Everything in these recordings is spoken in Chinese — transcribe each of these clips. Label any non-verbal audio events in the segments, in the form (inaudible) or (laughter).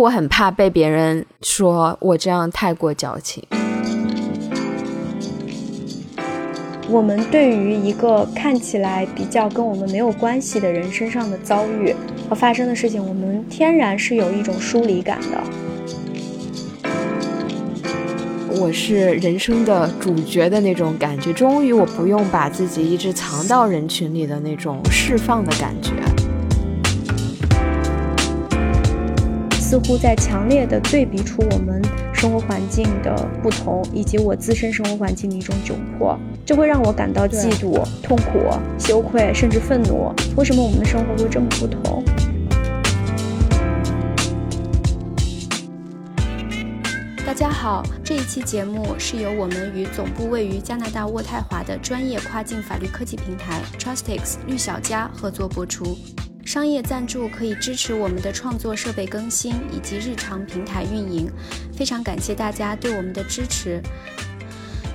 我很怕被别人说我这样太过矫情。我们对于一个看起来比较跟我们没有关系的人身上的遭遇和发生的事情，我们天然是有一种疏离感的。我是人生的主角的那种感觉，终于我不用把自己一直藏到人群里的那种释放的感觉。似乎在强烈的对比出我们生活环境的不同，以及我自身生活环境的一种窘迫，这会让我感到嫉妒、痛苦、羞愧，甚至愤怒。为什么我们的生活会这么不同？大家好，这一期节目是由我们与总部位于加拿大渥太华的专业跨境法律科技平台 Trustix 绿小家合作播出。商业赞助可以支持我们的创作设备更新以及日常平台运营，非常感谢大家对我们的支持。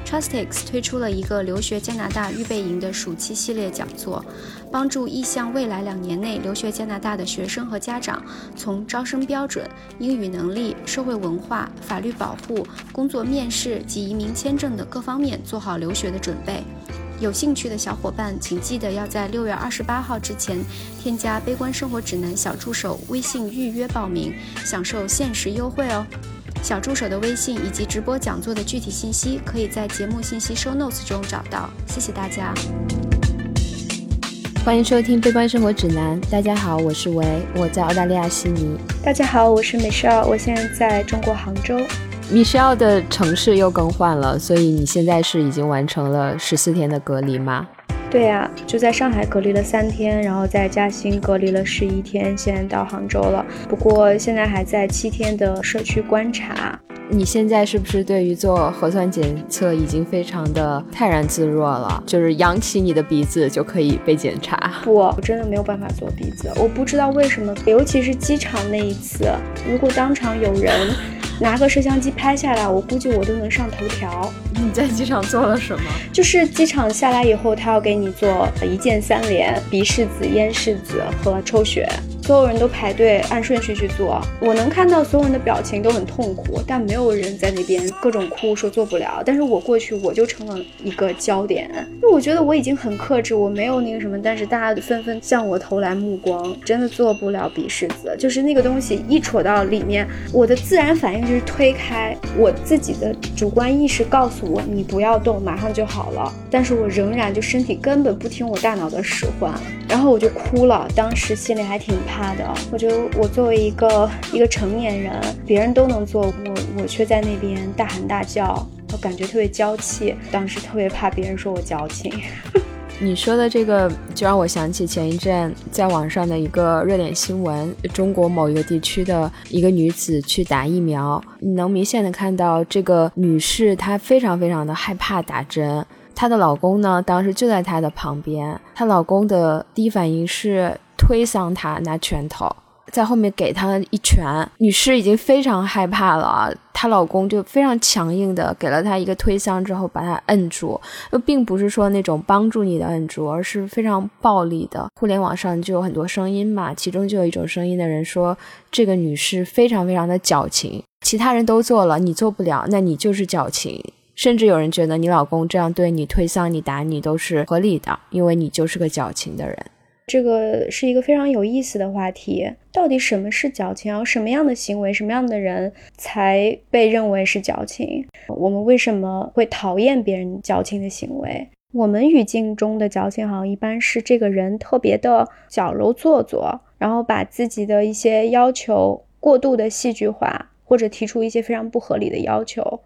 Trustix 推出了一个留学加拿大预备营的暑期系列讲座，帮助意向未来两年内留学加拿大的学生和家长，从招生标准、英语能力、社会文化、法律保护、工作面试及移民签证等各方面做好留学的准备。有兴趣的小伙伴，请记得要在六月二十八号之前添加“悲观生活指南”小助手微信预约报名，享受限时优惠哦。小助手的微信以及直播讲座的具体信息，可以在节目信息 show notes 中找到。谢谢大家，欢迎收听《悲观生活指南》。大家好，我是维，我在澳大利亚悉尼。大家好，我是 Michelle，我现在在中国杭州。Michelle 的城市又更换了，所以你现在是已经完成了十四天的隔离吗？对呀，就在上海隔离了三天，然后在嘉兴隔离了十一天，现在到杭州了。不过现在还在七天的社区观察。你现在是不是对于做核酸检测已经非常的泰然自若了？就是扬起你的鼻子就可以被检查？不，我真的没有办法做鼻子。我不知道为什么，尤其是机场那一次，如果当场有人。拿个摄像机拍下来，我估计我都能上头条。你在机场做了什么？就是机场下来以后，他要给你做一键三连：鼻拭子、咽拭子和抽血。所有人都排队按顺序去做，我能看到所有人的表情都很痛苦，但没有人在那边各种哭说做不了。但是我过去我就成了一个焦点，因为我觉得我已经很克制，我没有那个什么，但是大家纷纷向我投来目光，真的做不了鼻拭子，就是那个东西一戳到里面，我的自然反应就是推开，我自己的主观意识告诉我你不要动，马上就好了，但是我仍然就身体根本不听我大脑的使唤，然后我就哭了，当时心里还挺。怕的，我觉得我作为一个一个成年人，别人都能做，我我却在那边大喊大叫，我感觉特别娇气。当时特别怕别人说我矫情。(laughs) 你说的这个就让我想起前一阵在网上的一个热点新闻：中国某一个地区的一个女子去打疫苗，你能明显的看到这个女士她非常非常的害怕打针，她的老公呢当时就在她的旁边，她老公的第一反应是。推搡她，拿拳头在后面给她一拳。女士已经非常害怕了，她老公就非常强硬的给了她一个推搡之后，把她摁住。又并不是说那种帮助你的摁住，而是非常暴力的。互联网上就有很多声音嘛，其中就有一种声音的人说，这个女士非常非常的矫情，其他人都做了，你做不了，那你就是矫情。甚至有人觉得你老公这样对你推搡你打你都是合理的，因为你就是个矫情的人。这个是一个非常有意思的话题，到底什么是矫情？然后什么样的行为、什么样的人才被认为是矫情？我们为什么会讨厌别人矫情的行为？我们语境中的矫情，好像一般是这个人特别的矫揉做作，然后把自己的一些要求过度的戏剧化，或者提出一些非常不合理的要求。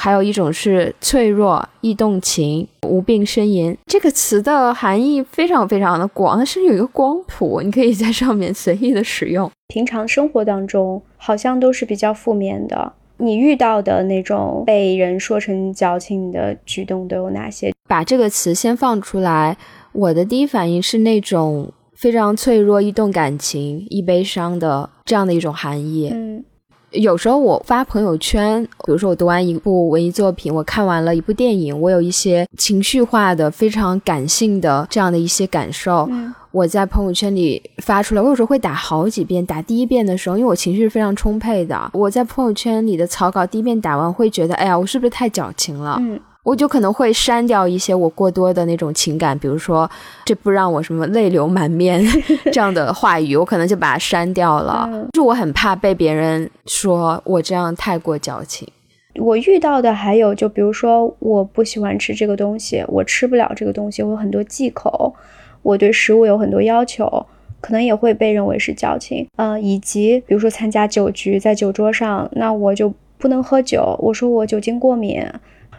还有一种是脆弱、易动情、无病呻吟。这个词的含义非常非常的广，它甚至有一个光谱，你可以在上面随意的使用。(laughs) 平常生活当中好像都是比较负面的。你遇到的那种被人说成矫情的举动都有哪些？把这个词先放出来，我的第一反应是那种非常脆弱、易动感情、易悲伤的这样的一种含义。嗯。有时候我发朋友圈，比如说我读完一部文艺作品，我看完了一部电影，我有一些情绪化的、非常感性的这样的一些感受，我在朋友圈里发出来。我有时候会打好几遍，打第一遍的时候，因为我情绪是非常充沛的，我在朋友圈里的草稿第一遍打完，会觉得，哎呀，我是不是太矫情了？嗯。我就可能会删掉一些我过多的那种情感，比如说这不让我什么泪流满面 (laughs) 这样的话语，我可能就把它删掉了。就我很怕被别人说我这样太过矫情。我遇到的还有，就比如说我不喜欢吃这个东西，我吃不了这个东西，我有很多忌口，我对食物有很多要求，可能也会被认为是矫情。嗯，以及比如说参加酒局，在酒桌上，那我就不能喝酒，我说我酒精过敏。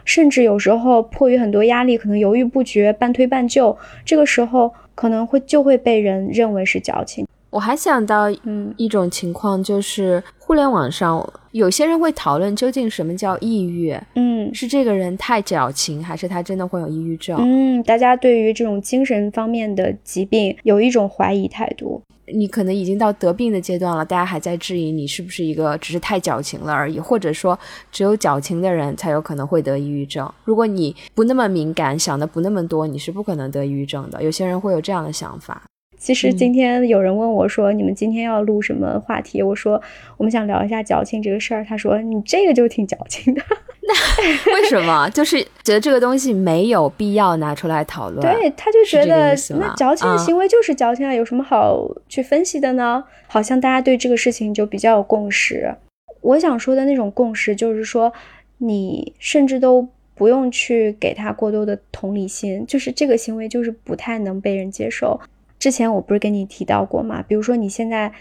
甚至有时候迫于很多压力，可能犹豫不决、半推半就，这个时候可能会就会被人认为是矫情。我还想到，嗯，一种情况就是互联网上有些人会讨论究竟什么叫抑郁，嗯，是这个人太矫情，还是他真的会有抑郁症？嗯，大家对于这种精神方面的疾病有一种怀疑态度。你可能已经到得病的阶段了，大家还在质疑你是不是一个只是太矫情了而已，或者说只有矫情的人才有可能会得抑郁症。如果你不那么敏感，想的不那么多，你是不可能得抑郁症的。有些人会有这样的想法。其实今天有人问我说：“你们今天要录什么话题？”我说：“我们想聊一下矫情这个事儿。”他说：“你这个就挺矫情的。(laughs) ”那为什么？就是觉得这个东西没有必要拿出来讨论。对，他就觉得那矫情的行为就是矫情啊，有什么好去分析的呢？好像大家对这个事情就比较有共识。我想说的那种共识，就是说你甚至都不用去给他过多的同理心，就是这个行为就是不太能被人接受。之前我不是跟你提到过吗？比如说你现在，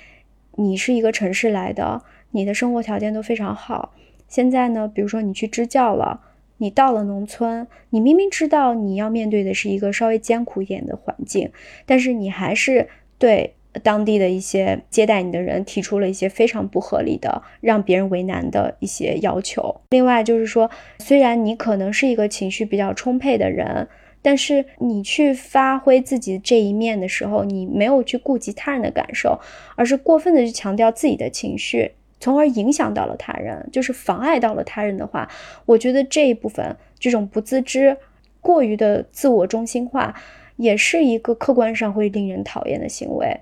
你是一个城市来的，你的生活条件都非常好。现在呢，比如说你去支教了，你到了农村，你明明知道你要面对的是一个稍微艰苦一点的环境，但是你还是对当地的一些接待你的人提出了一些非常不合理的、让别人为难的一些要求。另外就是说，虽然你可能是一个情绪比较充沛的人。但是你去发挥自己这一面的时候，你没有去顾及他人的感受，而是过分的去强调自己的情绪，从而影响到了他人，就是妨碍到了他人的话，我觉得这一部分这种不自知、过于的自我中心化，也是一个客观上会令人讨厌的行为。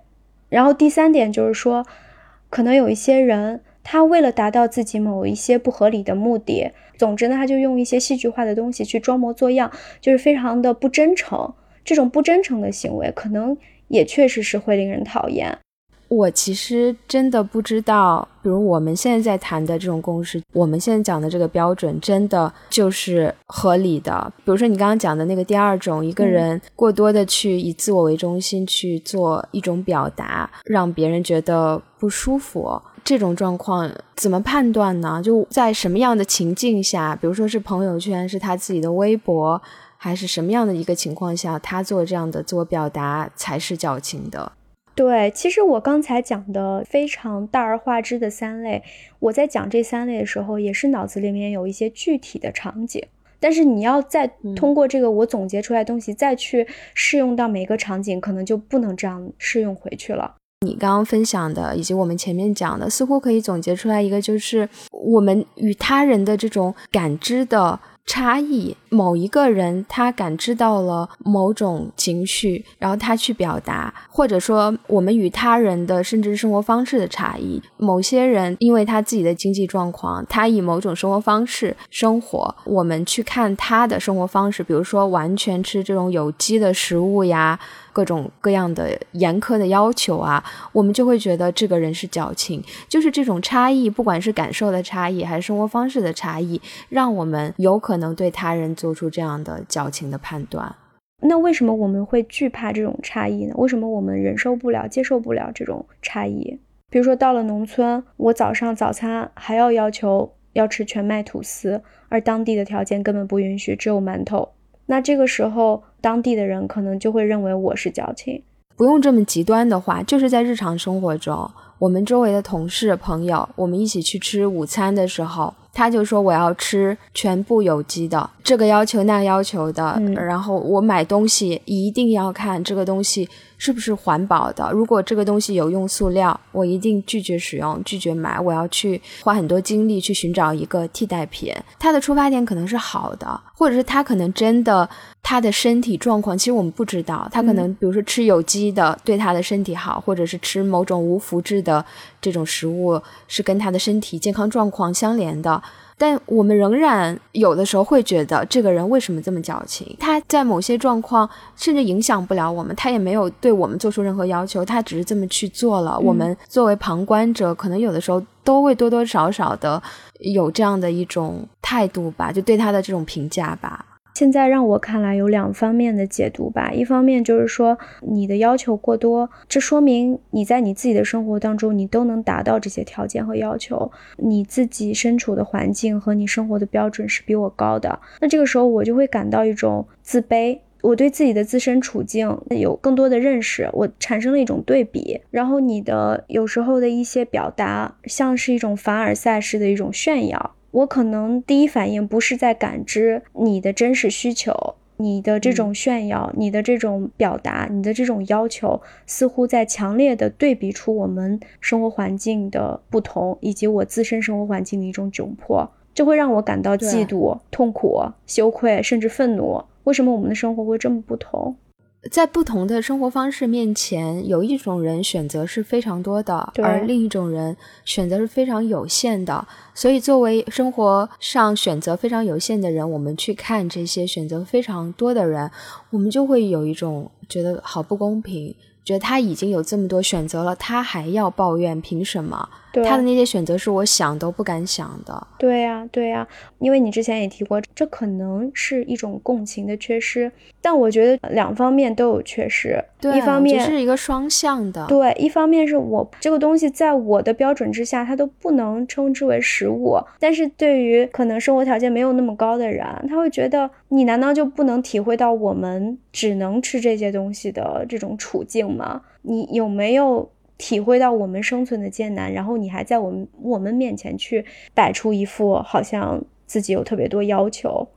然后第三点就是说，可能有一些人。他为了达到自己某一些不合理的目的，总之呢，他就用一些戏剧化的东西去装模作样，就是非常的不真诚。这种不真诚的行为，可能也确实是会令人讨厌。我其实真的不知道，比如我们现在在谈的这种共识，我们现在讲的这个标准，真的就是合理的。比如说你刚刚讲的那个第二种，一个人过多的去以自我为中心去做一种表达，让别人觉得不舒服。这种状况怎么判断呢？就在什么样的情境下，比如说是朋友圈，是他自己的微博，还是什么样的一个情况下，他做这样的自我表达才是矫情的？对，其实我刚才讲的非常大而化之的三类，我在讲这三类的时候，也是脑子里面有一些具体的场景，但是你要再通过这个我总结出来东西，再去适用到每个场景，可能就不能这样适用回去了。你刚刚分享的，以及我们前面讲的，似乎可以总结出来一个，就是我们与他人的这种感知的。差异，某一个人他感知到了某种情绪，然后他去表达，或者说我们与他人的甚至生活方式的差异。某些人因为他自己的经济状况，他以某种生活方式生活，我们去看他的生活方式，比如说完全吃这种有机的食物呀。各种各样的严苛的要求啊，我们就会觉得这个人是矫情。就是这种差异，不管是感受的差异，还是生活方式的差异，让我们有可能对他人做出这样的矫情的判断。那为什么我们会惧怕这种差异呢？为什么我们忍受不了、接受不了这种差异？比如说到了农村，我早上早餐还要要求要吃全麦吐司，而当地的条件根本不允许，只有馒头。那这个时候。当地的人可能就会认为我是矫情，不用这么极端的话，就是在日常生活中，我们周围的同事朋友，我们一起去吃午餐的时候，他就说我要吃全部有机的，这个要求那要求的，嗯然后我买东西一定要看这个东西是不是环保的。如果这个东西有用塑料，我一定拒绝使用，拒绝买。我要去花很多精力去寻找一个替代品。他的出发点可能是好的，或者是他可能真的他的身体状况，其实我们不知道。他可能比如说吃有机的对他的身体好，或者是吃某种无麸质的这种食物是跟他的身体健康状况相连的。但我们仍然有的时候会觉得这个人为什么这么矫情？他在某些状况甚至影响不了我们，他也没有对我们做出任何要求，他只是这么去做了。我们作为旁观者，可能有的时候都会多多少少的有这样的一种态度吧，就对他的这种评价吧。现在让我看来有两方面的解读吧，一方面就是说你的要求过多，这说明你在你自己的生活当中你都能达到这些条件和要求，你自己身处的环境和你生活的标准是比我高的，那这个时候我就会感到一种自卑。我对自己的自身处境有更多的认识，我产生了一种对比，然后你的有时候的一些表达像是一种凡尔赛式的一种炫耀。我可能第一反应不是在感知你的真实需求，你的这种炫耀，你的这种表达，你的这种要求，似乎在强烈的对比出我们生活环境的不同，以及我自身生活环境的一种窘迫，这会让我感到嫉妒、痛苦、羞愧，甚至愤怒。为什么我们的生活会这么不同？在不同的生活方式面前，有一种人选择是非常多的，而另一种人选择是非常有限的。所以，作为生活上选择非常有限的人，我们去看这些选择非常多的人，我们就会有一种觉得好不公平，觉得他已经有这么多选择了，他还要抱怨，凭什么？对他的那些选择是我想都不敢想的。对呀、对呀、因为你之前也提过，这可能是一种共情的缺失，但我觉得两方面都有缺失。对，一方面这是一个双向的。对，一方面是我这个东西在我的标准之下，它都不能称之为食物，但是对于可能生活条件没有那么高的人，他会觉得你难道就不能体会到我们只能吃这些东西的这种处境吗？你有没有？体会到我们生存的艰难，然后你还在我们我们面前去摆出一副好像自己有特别多要求，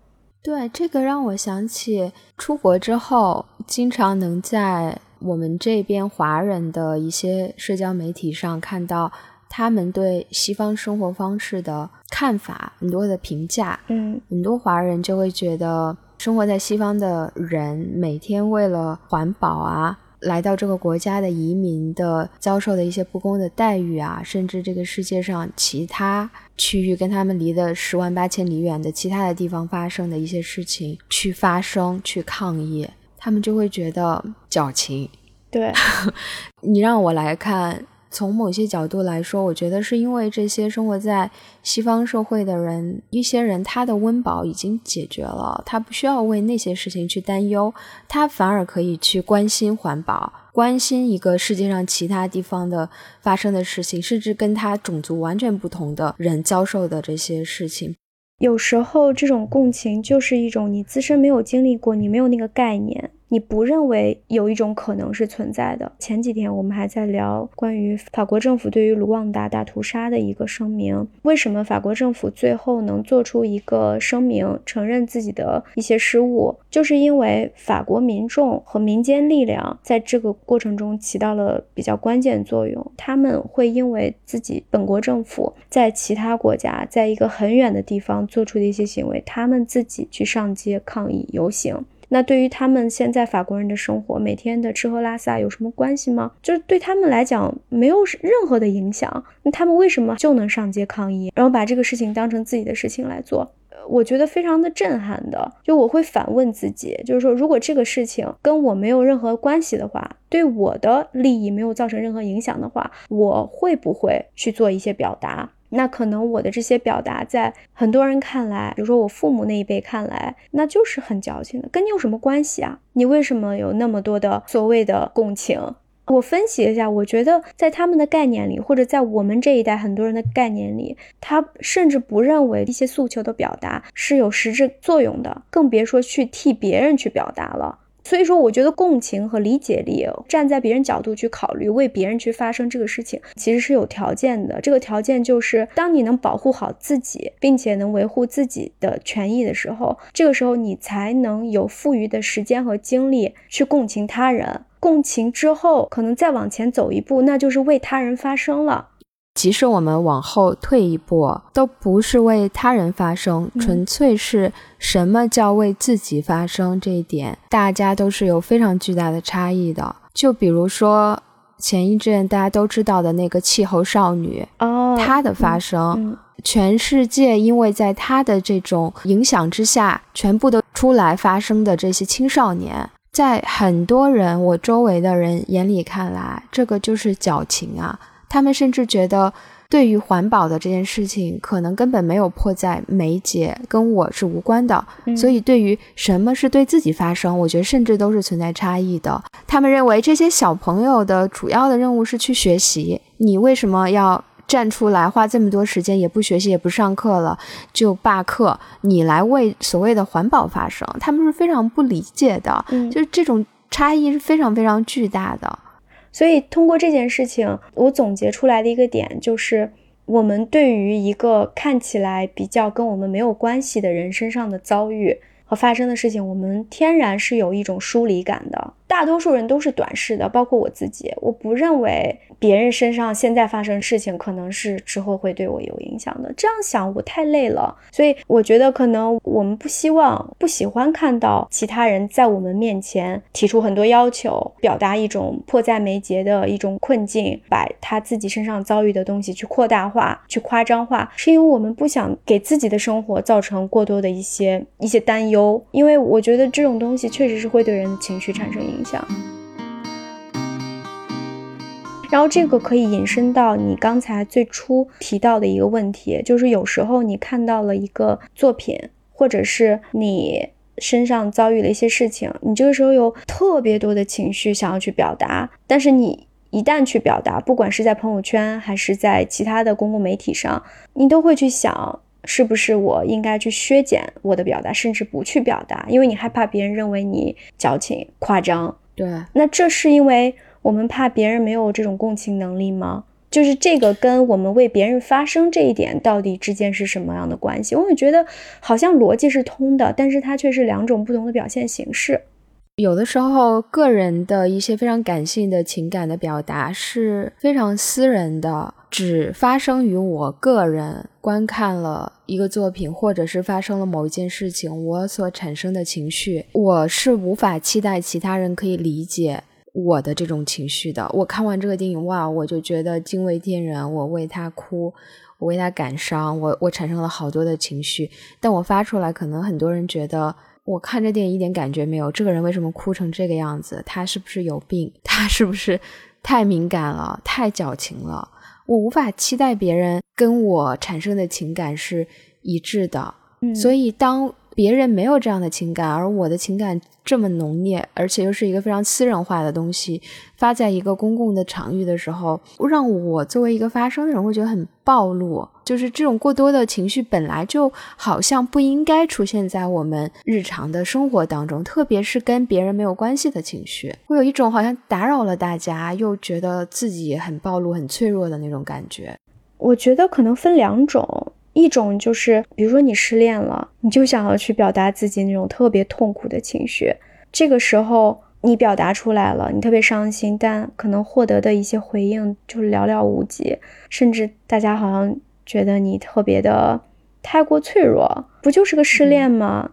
对，这个让我想起出国之后，经常能在我们这边华人的一些社交媒体上看到他们对西方生活方式的看法，很多的评价。嗯很多华人就会觉得，生活在西方的人每天为了环保啊，来到这个国家的移民的遭受的一些不公的待遇啊，甚至这个世界上其他区域跟他们离的十万八千里远的其他的地方发生的一些事情去发声、去抗议，他们就会觉得矫情。对，(laughs) 你让我来看，从某些角度来说，我觉得是因为这些生活在西方社会的人，一些人他的温饱已经解决了，他不需要为那些事情去担忧，他反而可以去关心环保，关心一个世界上其他地方的发生的事情，甚至跟他种族完全不同的人遭受的这些事情。有时候这种共情就是一种你自身没有经历过，你没有那个概念，你不认为有一种可能是存在的。前几天我们还在聊关于法国政府对于卢旺达大屠杀的一个声明，为什么法国政府最后能做出一个声明，承认自己的一些失误，就是因为法国民众和民间力量在这个过程中起到了比较关键作用。他们会因为自己本国政府在其他国家，在一个很远的地方做出的一些行为，他们自己去上街抗议游行。那对于他们现在法国人的生活，每天的吃喝拉撒有什么关系吗？就是对他们来讲没有任何的影响。那他们为什么就能上街抗议，然后把这个事情当成自己的事情来做？我觉得非常的震撼的，就我会反问自己，就是说，如果这个事情跟我没有任何关系的话，对我的利益没有造成任何影响的话，我会不会去做一些表达？那可能我的这些表达，在很多人看来，比如说我父母那一辈看来，那就是很矫情的，跟你有什么关系啊？你为什么有那么多的所谓的共情？我分析一下，我觉得在他们的概念里，或者在我们这一代很多人的概念里，他甚至不认为一些诉求的表达是有实质作用的，更别说去替别人去表达了。所以说，我觉得共情和理解力，站在别人角度去考虑，为别人去发生这个事情，其实是有条件的。这个条件就是，当你能保护好自己，并且能维护自己的权益的时候，这个时候你才能有富余的时间和精力去共情他人。共情之后，可能再往前走一步，那就是为他人发声了。即使我们往后退一步，都不是为他人发声，纯粹是什么叫为自己发声。这一点，大家都是有非常巨大的差异的。就比如说前一阵大家都知道的那个气候少女，哦，她的发声，全世界因为在她的这种影响之下，全部都出来发声的这些青少年，在很多人我周围的人眼里看来，这个就是矫情啊。他们甚至觉得，对于环保的这件事情，可能根本没有迫在眉睫，跟我是无关的。所以，对于什么是对自己发声，我觉得甚至都是存在差异的。他们认为这些小朋友的主要的任务是去学习，你为什么要站出来花这么多时间，也不学习，也不上课了，就罢课？你来为所谓的环保发声，他们是非常不理解的。就是这种差异是非常非常巨大的。所以，通过这件事情，我总结出来的一个点就是，我们对于一个看起来比较跟我们没有关系的人身上的遭遇和发生的事情，我们天然是有一种疏离感的。大多数人都是短视的，包括我自己。我不认为别人身上现在发生事情，可能是之后会对我有影响的。这样想，我太累了。所以我觉得，可能我们不希望、不喜欢看到其他人在我们面前提出很多要求，表达一种迫在眉睫的一种困境，把他自己身上遭遇的东西去扩大化、去夸张化，是因为我们不想给自己的生活造成过多的一些一些担忧。因为我觉得这种东西确实是会对人的情绪产生影。影响，然后这个可以引申到你刚才最初提到的一个问题，就是有时候你看到了一个作品，或者是你身上遭遇了一些事情，你这个时候有特别多的情绪想要去表达，但是你一旦去表达，不管是在朋友圈还是在其他的公共媒体上，你都会去想。是不是我应该去削减我的表达，甚至不去表达，因为你害怕别人认为你矫情、夸张。对，那这是因为我们怕别人没有这种共情能力吗？就是这个跟我们为别人发声这一点到底之间是什么样的关系？我也觉得好像逻辑是通的，但是它却是两种不同的表现形式。有的时候，个人的一些非常感性的情感的表达是非常私人的，只发生于我个人观看了一个作品，或者是发生了某一件事情，我所产生的情绪，我是无法期待其他人可以理解我的这种情绪的。我看完这个电影，哇，我就觉得惊为天人，我为他哭，我为他感伤，我我产生了好多的情绪，但我发出来，可能很多人觉得。我看这电影一点感觉没有，这个人为什么哭成这个样子？他是不是有病？他是不是太敏感了？太矫情了？我无法期待别人跟我产生的情感是一致的，所以当。别人没有这样的情感，而我的情感这么浓烈，而且又是一个非常私人化的东西，发在一个公共的场域的时候，让我作为一个发声的人会觉得很暴露。就是这种过多的情绪本来就好像不应该出现在我们日常的生活当中，特别是跟别人没有关系的情绪，会有一种好像打扰了大家，又觉得自己很暴露、很脆弱的那种感觉。我觉得可能分两种。一种就是，比如说你失恋了，你就想要去表达自己那种特别痛苦的情绪，这个时候你表达出来了，你特别伤心，但可能获得的一些回应就寥寥无几，甚至大家好像觉得你特别的太过脆弱，不就是个失恋吗？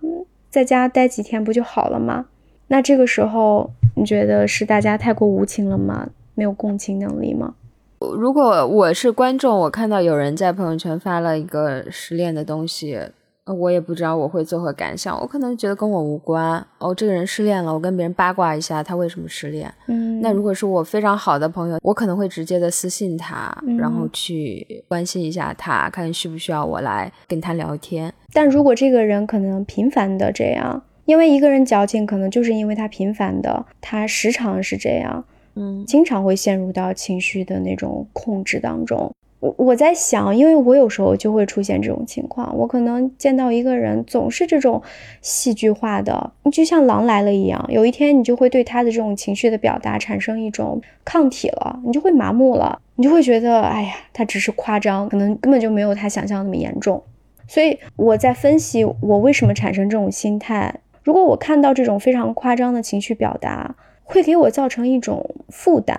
在家待几天不就好了吗？那这个时候你觉得是大家太过无情了吗？没有共情能力吗？如果我是观众，我看到有人在朋友圈发了一个失恋的东西，我也不知道我会作何感想。我可能觉得跟我无关。哦，这个人失恋了，我跟别人八卦一下他为什么失恋。嗯，那如果是我非常好的朋友，我可能会直接的私信他，然后去关心一下他，看需不需要我来跟他聊天。但如果这个人可能频繁的这样，因为一个人矫情，可能就是因为他频繁的，他时常是这样。嗯，经常会陷入到情绪的那种控制当中。我我在想，因为我有时候就会出现这种情况，我可能见到一个人总是这种戏剧化的，就像狼来了一样，有一天你就会对他的这种情绪的表达产生一种抗体了，你就会麻木了，你就会觉得，哎呀，他只是夸张，可能根本就没有他想象那么严重。所以我在分析我为什么产生这种心态。如果我看到这种非常夸张的情绪表达，会给我造成一种负担。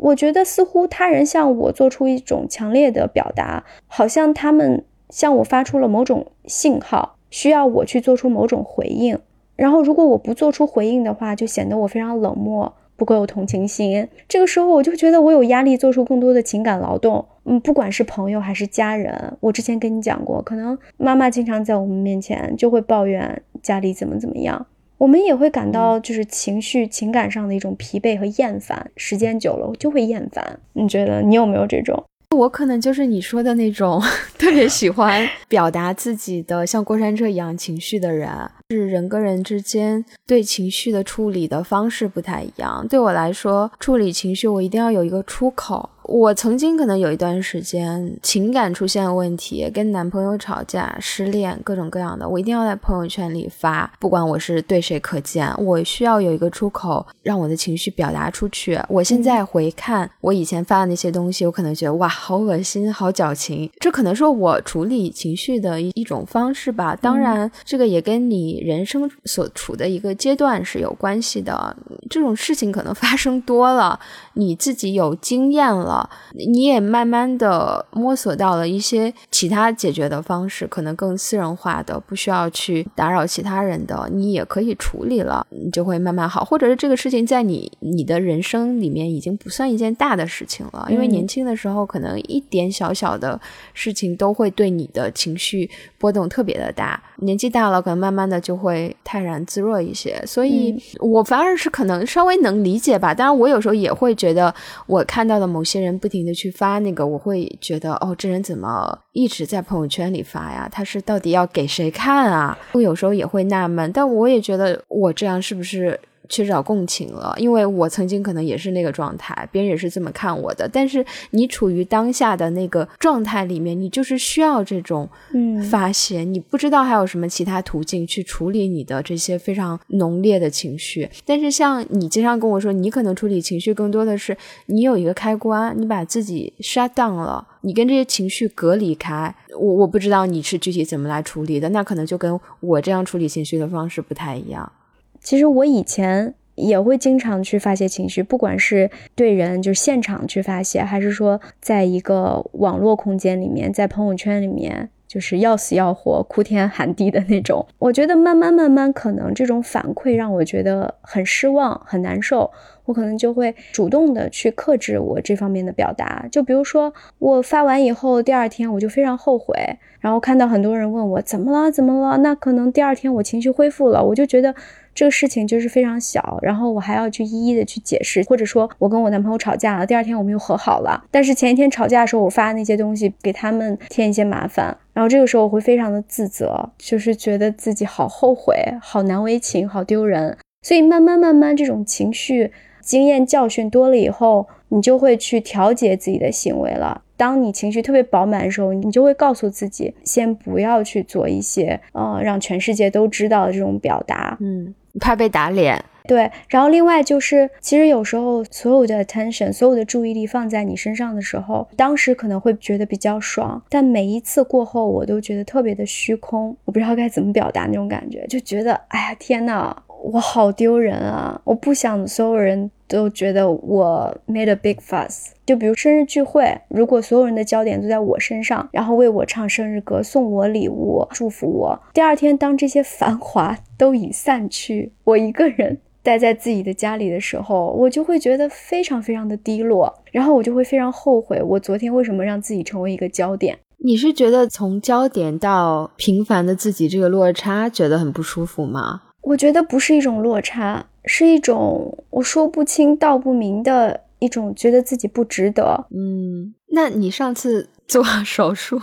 我觉得似乎他人向我做出一种强烈的表达，好像他们向我发出了某种信号，需要我去做出某种回应。然后如果我不做出回应的话，就显得我非常冷漠，不够有同情心。这个时候我就觉得我有压力做出更多的情感劳动。嗯，不管是朋友还是家人，我之前跟你讲过，可能妈妈经常在我们面前就会抱怨家里怎么怎么样。我们也会感到就是情绪、情感上的一种疲惫和厌烦，时间久了就会厌烦。你觉得你有没有这种？我可能就是你说的那种 (laughs) 特别喜欢表达自己的像过山车一样情绪的人。是人跟人之间对情绪的处理的方式不太一样。对我来说，处理情绪我一定要有一个出口。我曾经可能有一段时间情感出现问题，跟男朋友吵架、失恋，各种各样的，我一定要在朋友圈里发，不管我是对谁可见，我需要有一个出口，让我的情绪表达出去。我现在回看我以前发的那些东西，我可能觉得哇，好恶心，好矫情。这可能是我处理情绪的一一种方式吧。当然，这个也跟你人生所处的一个阶段是有关系的。这种事情可能发生多了，你自己有经验了。你也慢慢的摸索到了一些其他解决的方式，可能更私人化的，不需要去打扰其他人的，你也可以处理了，你就会慢慢好。或者是这个事情在你你的人生里面已经不算一件大的事情了，因为年轻的时候可能一点小小的事情都会对你的情绪波动特别的大，年纪大了可能慢慢的就会泰然自若一些。所以我反而是可能稍微能理解吧。当然我有时候也会觉得我看到的某些人。不停的去发那个，我会觉得哦，这人怎么一直在朋友圈里发呀？他是到底要给谁看啊？我有时候也会纳闷，但我也觉得我这样是不是？缺少共情了，因为我曾经可能也是那个状态，别人也是这么看我的。但是你处于当下的那个状态里面，你就是需要这种嗯发泄，你不知道还有什么其他途径去处理你的这些非常浓烈的情绪。但是像你经常跟我说，你可能处理情绪更多的是你有一个开关，你把自己 shut down 了，你跟这些情绪隔离开。我我不知道你是具体怎么来处理的，那可能就跟我这样处理情绪的方式不太一样。其实我以前也会经常去发泄情绪，不管是对人，就是现场去发泄，还是说在一个网络空间里面，在朋友圈里面，就是要死要活、哭天喊地的那种。我觉得慢慢慢慢，可能这种反馈让我觉得很失望、很难受，我可能就会主动的去克制我这方面的表达。就比如说，我发完以后，第二天我就非常后悔，然后看到很多人问我怎么了，怎么了，那可能第二天我情绪恢复了，我就觉得。这个事情就是非常小，然后我还要去一一的去解释，或者说我跟我男朋友吵架了，第二天我们又和好了，但是前一天吵架的时候我发的那些东西给他们添一些麻烦，然后这个时候我会非常的自责，就是觉得自己好后悔、好难为情、好丢人，所以慢慢慢慢这种情绪经验教训多了以后，你就会去调节自己的行为了。当你情绪特别饱满的时候，你就会告诉自己，先不要去做一些呃让全世界都知道的这种表达，嗯，怕被打脸。对，然后另外就是，其实有时候所有的 attention，所有的注意力放在你身上的时候，当时可能会觉得比较爽，但每一次过后，我都觉得特别的虚空，我不知道该怎么表达那种感觉，就觉得，哎呀，天呐，我好丢人啊！我不想所有人。都觉得我 made a big fuss。就比如生日聚会，如果所有人的焦点都在我身上，然后为我唱生日歌、送我礼物、祝福我，第二天当这些繁华都已散去，我一个人待在自己的家里的时候，我就会觉得非常非常的低落，然后我就会非常后悔，我昨天为什么让自己成为一个焦点？你是觉得从焦点到平凡的自己这个落差觉得很不舒服吗？我觉得不是一种落差。是一种我说不清道不明的一种觉得自己不值得。嗯，那你上次做 (laughs) 手术，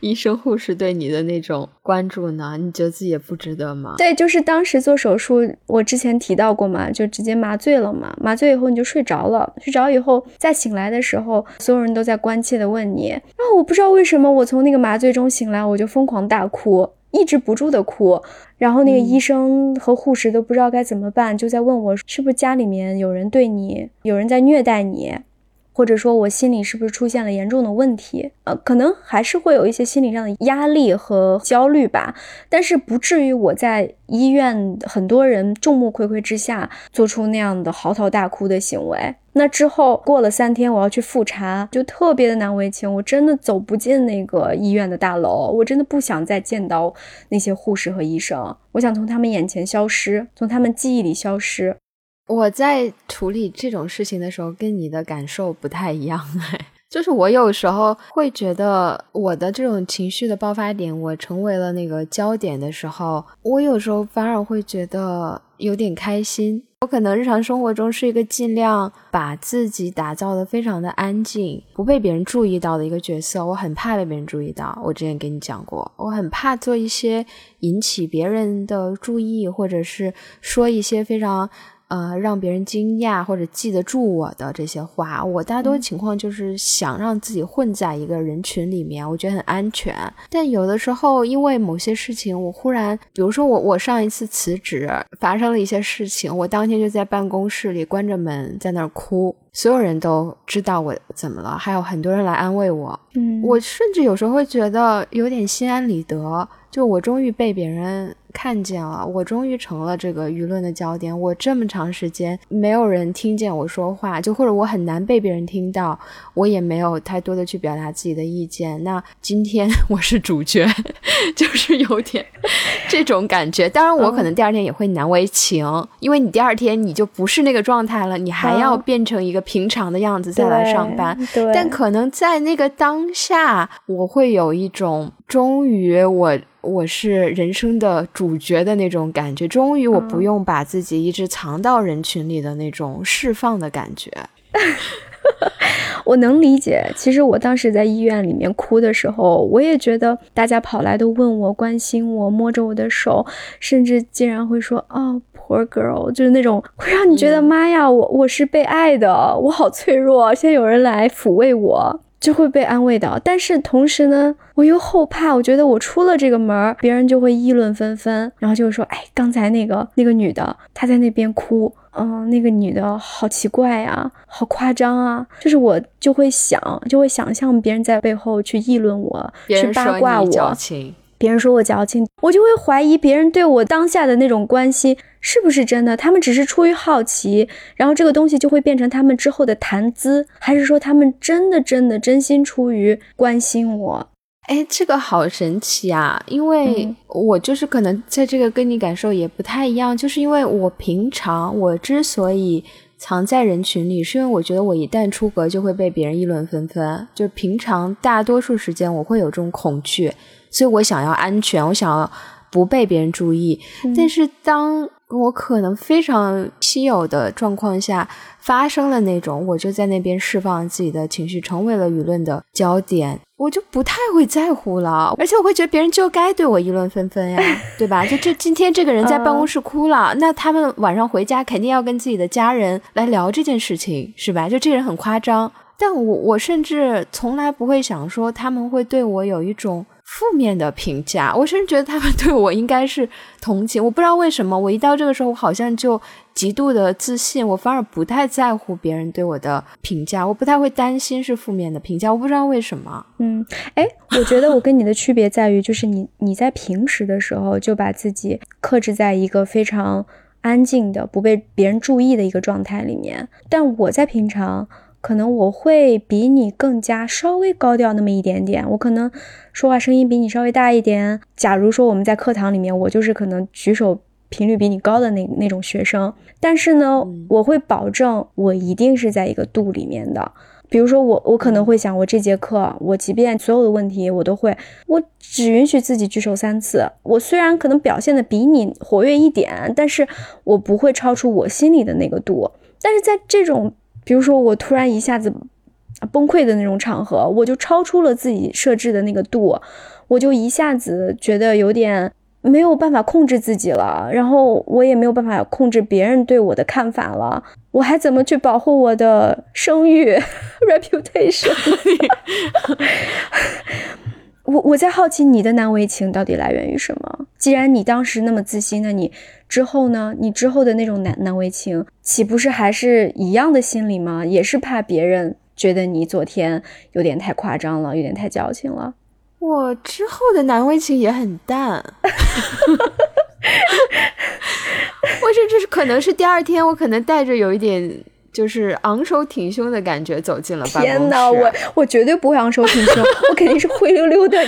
医生护士对你的那种关注呢？你觉得自己也不值得吗？对，就是当时做手术，我之前提到过嘛，就直接麻醉了嘛。麻醉以后你就睡着了，睡着以后再醒来的时候，所有人都在关切的问你。然后我不知道为什么，我从那个麻醉中醒来，我就疯狂大哭，抑制不住的哭。然后那个医生和护士都不知道该怎么办，就在问我是不是家里面有人对你，有人在虐待你。或者说我心里是不是出现了严重的问题？呃，可能还是会有一些心理上的压力和焦虑吧，但是不至于我在医院很多人众目睽睽之下做出那样的嚎啕大哭的行为。那之后过了三天，我要去复查，就特别的难为情。我真的走不进那个医院的大楼，我真的不想再见到那些护士和医生，我想从他们眼前消失，从他们记忆里消失。我在处理这种事情的时候，跟你的感受不太一样哎，(laughs) 就是我有时候会觉得我的这种情绪的爆发点，我成为了那个焦点的时候，我有时候反而会觉得有点开心。我可能日常生活中是一个尽量把自己打造的非常的安静，不被别人注意到的一个角色。我很怕被别人注意到。我之前跟你讲过，我很怕做一些引起别人的注意，或者是说一些非常。呃，让别人惊讶或者记得住我的这些话，我大多情况就是想让自己混在一个人群里面，我觉得很安全。但有的时候，因为某些事情，我忽然，比如说我我上一次辞职发生了一些事情，我当天就在办公室里关着门在那儿哭，所有人都知道我怎么了，还有很多人来安慰我。嗯，我甚至有时候会觉得有点心安理得，就我终于被别人。看见了，我终于成了这个舆论的焦点。我这么长时间没有人听见我说话，就或者我很难被别人听到，我也没有太多的去表达自己的意见。那今天我是主角，(laughs) 就是有点这种感觉。当然，我可能第二天也会难为情，因为你第二天你就不是那个状态了，你还要变成一个平常的样子再来上班。但可能在那个当下，我会有一种终于我。我是人生的主角的那种感觉，终于我不用把自己一直藏到人群里的那种释放的感觉。(laughs) (laughs) 我能理解，其实我当时在医院里面哭的时候，我也觉得大家跑来都问我、关心我、摸着我的手，甚至竟然会说：“哦，poor girl”，就是那种会让你觉得妈呀，我我是被爱的，我好脆弱，现在有人来抚慰我。就会被安慰到，但是同时呢，我又后怕。我觉得我出了这个门，别人就会议论纷纷，然后就会说：“哎，刚才那个那个女的，她在那边哭，嗯，那个女的好奇怪呀，好夸张啊。”就是我就会想，就会想象别人在背后去议论我，去八卦我。别人说我矫情，我就会怀疑别人对我当下的那种关心是不是真的。他们只是出于好奇，然后这个东西就会变成他们之后的谈资，还是说他们真的真的真心出于关心我？哎，这个好神奇啊！因为我就是可能在这个跟你感受也不太一样，就是因为我平常我之所以藏在人群里，是因为我觉得我一旦出格就会被别人议论纷纷。就平常大多数时间我会有这种恐惧。所以我想要安全，我想要不被别人注意。但是当我可能非常稀有的状况下发生了那种，我就在那边释放自己的情绪，成为了舆论的焦点，我就不太会在乎了。而且我会觉得别人就该对我议论纷纷呀，(laughs) 对吧？就这今天这个人在办公室哭了，那他们晚上回家肯定要跟自己的家人来聊这件事情，是吧？就这个人很夸张，但我我甚至从来不会想说他们会对我有一种。负面的评价，我甚至觉得他们对我应该是同情。我不知道为什么，我一到这个时候，我好像就极度的自信，我反而不太在乎别人对我的评价，我不太会担心是负面的评价。我不知道为什么。嗯，哎，我觉得我跟你的区别在于，就是你你在平时的时候就把自己克制在一个非常安静的、不被别人注意的一个状态里面，但我在平常。可能我会比你更加稍微高调那么一点点，我可能说话声音比你稍微大一点。假如说我们在课堂里面，我就是可能举手频率比你高的那那种学生，但是呢，我会保证我一定是在一个度里面的。比如说我我可能会想，我这节课我即便所有的问题我都会，我只允许自己举手三次。我虽然可能表现的比你活跃一点，但是我不会超出我心里的那个度。但是在这种比如说，我突然一下子崩溃的那种场合，我就超出了自己设置的那个度，我就一下子觉得有点没有办法控制自己了，然后我也没有办法控制别人对我的看法了，我还怎么去保护我的声誉 (laughs) reputation？(laughs) 我我在好奇你的难为情到底来源于什么？既然你当时那么自信，那你之后呢？你之后的那种难难为情，岂不是还是一样的心理吗？也是怕别人觉得你昨天有点太夸张了，有点太矫情了。我之后的难为情也很淡，(laughs) 我甚至是可能是第二天，我可能带着有一点。就是昂首挺胸的感觉走进了办公室。天哪，我我绝对不会昂首挺胸，我肯定是灰溜溜的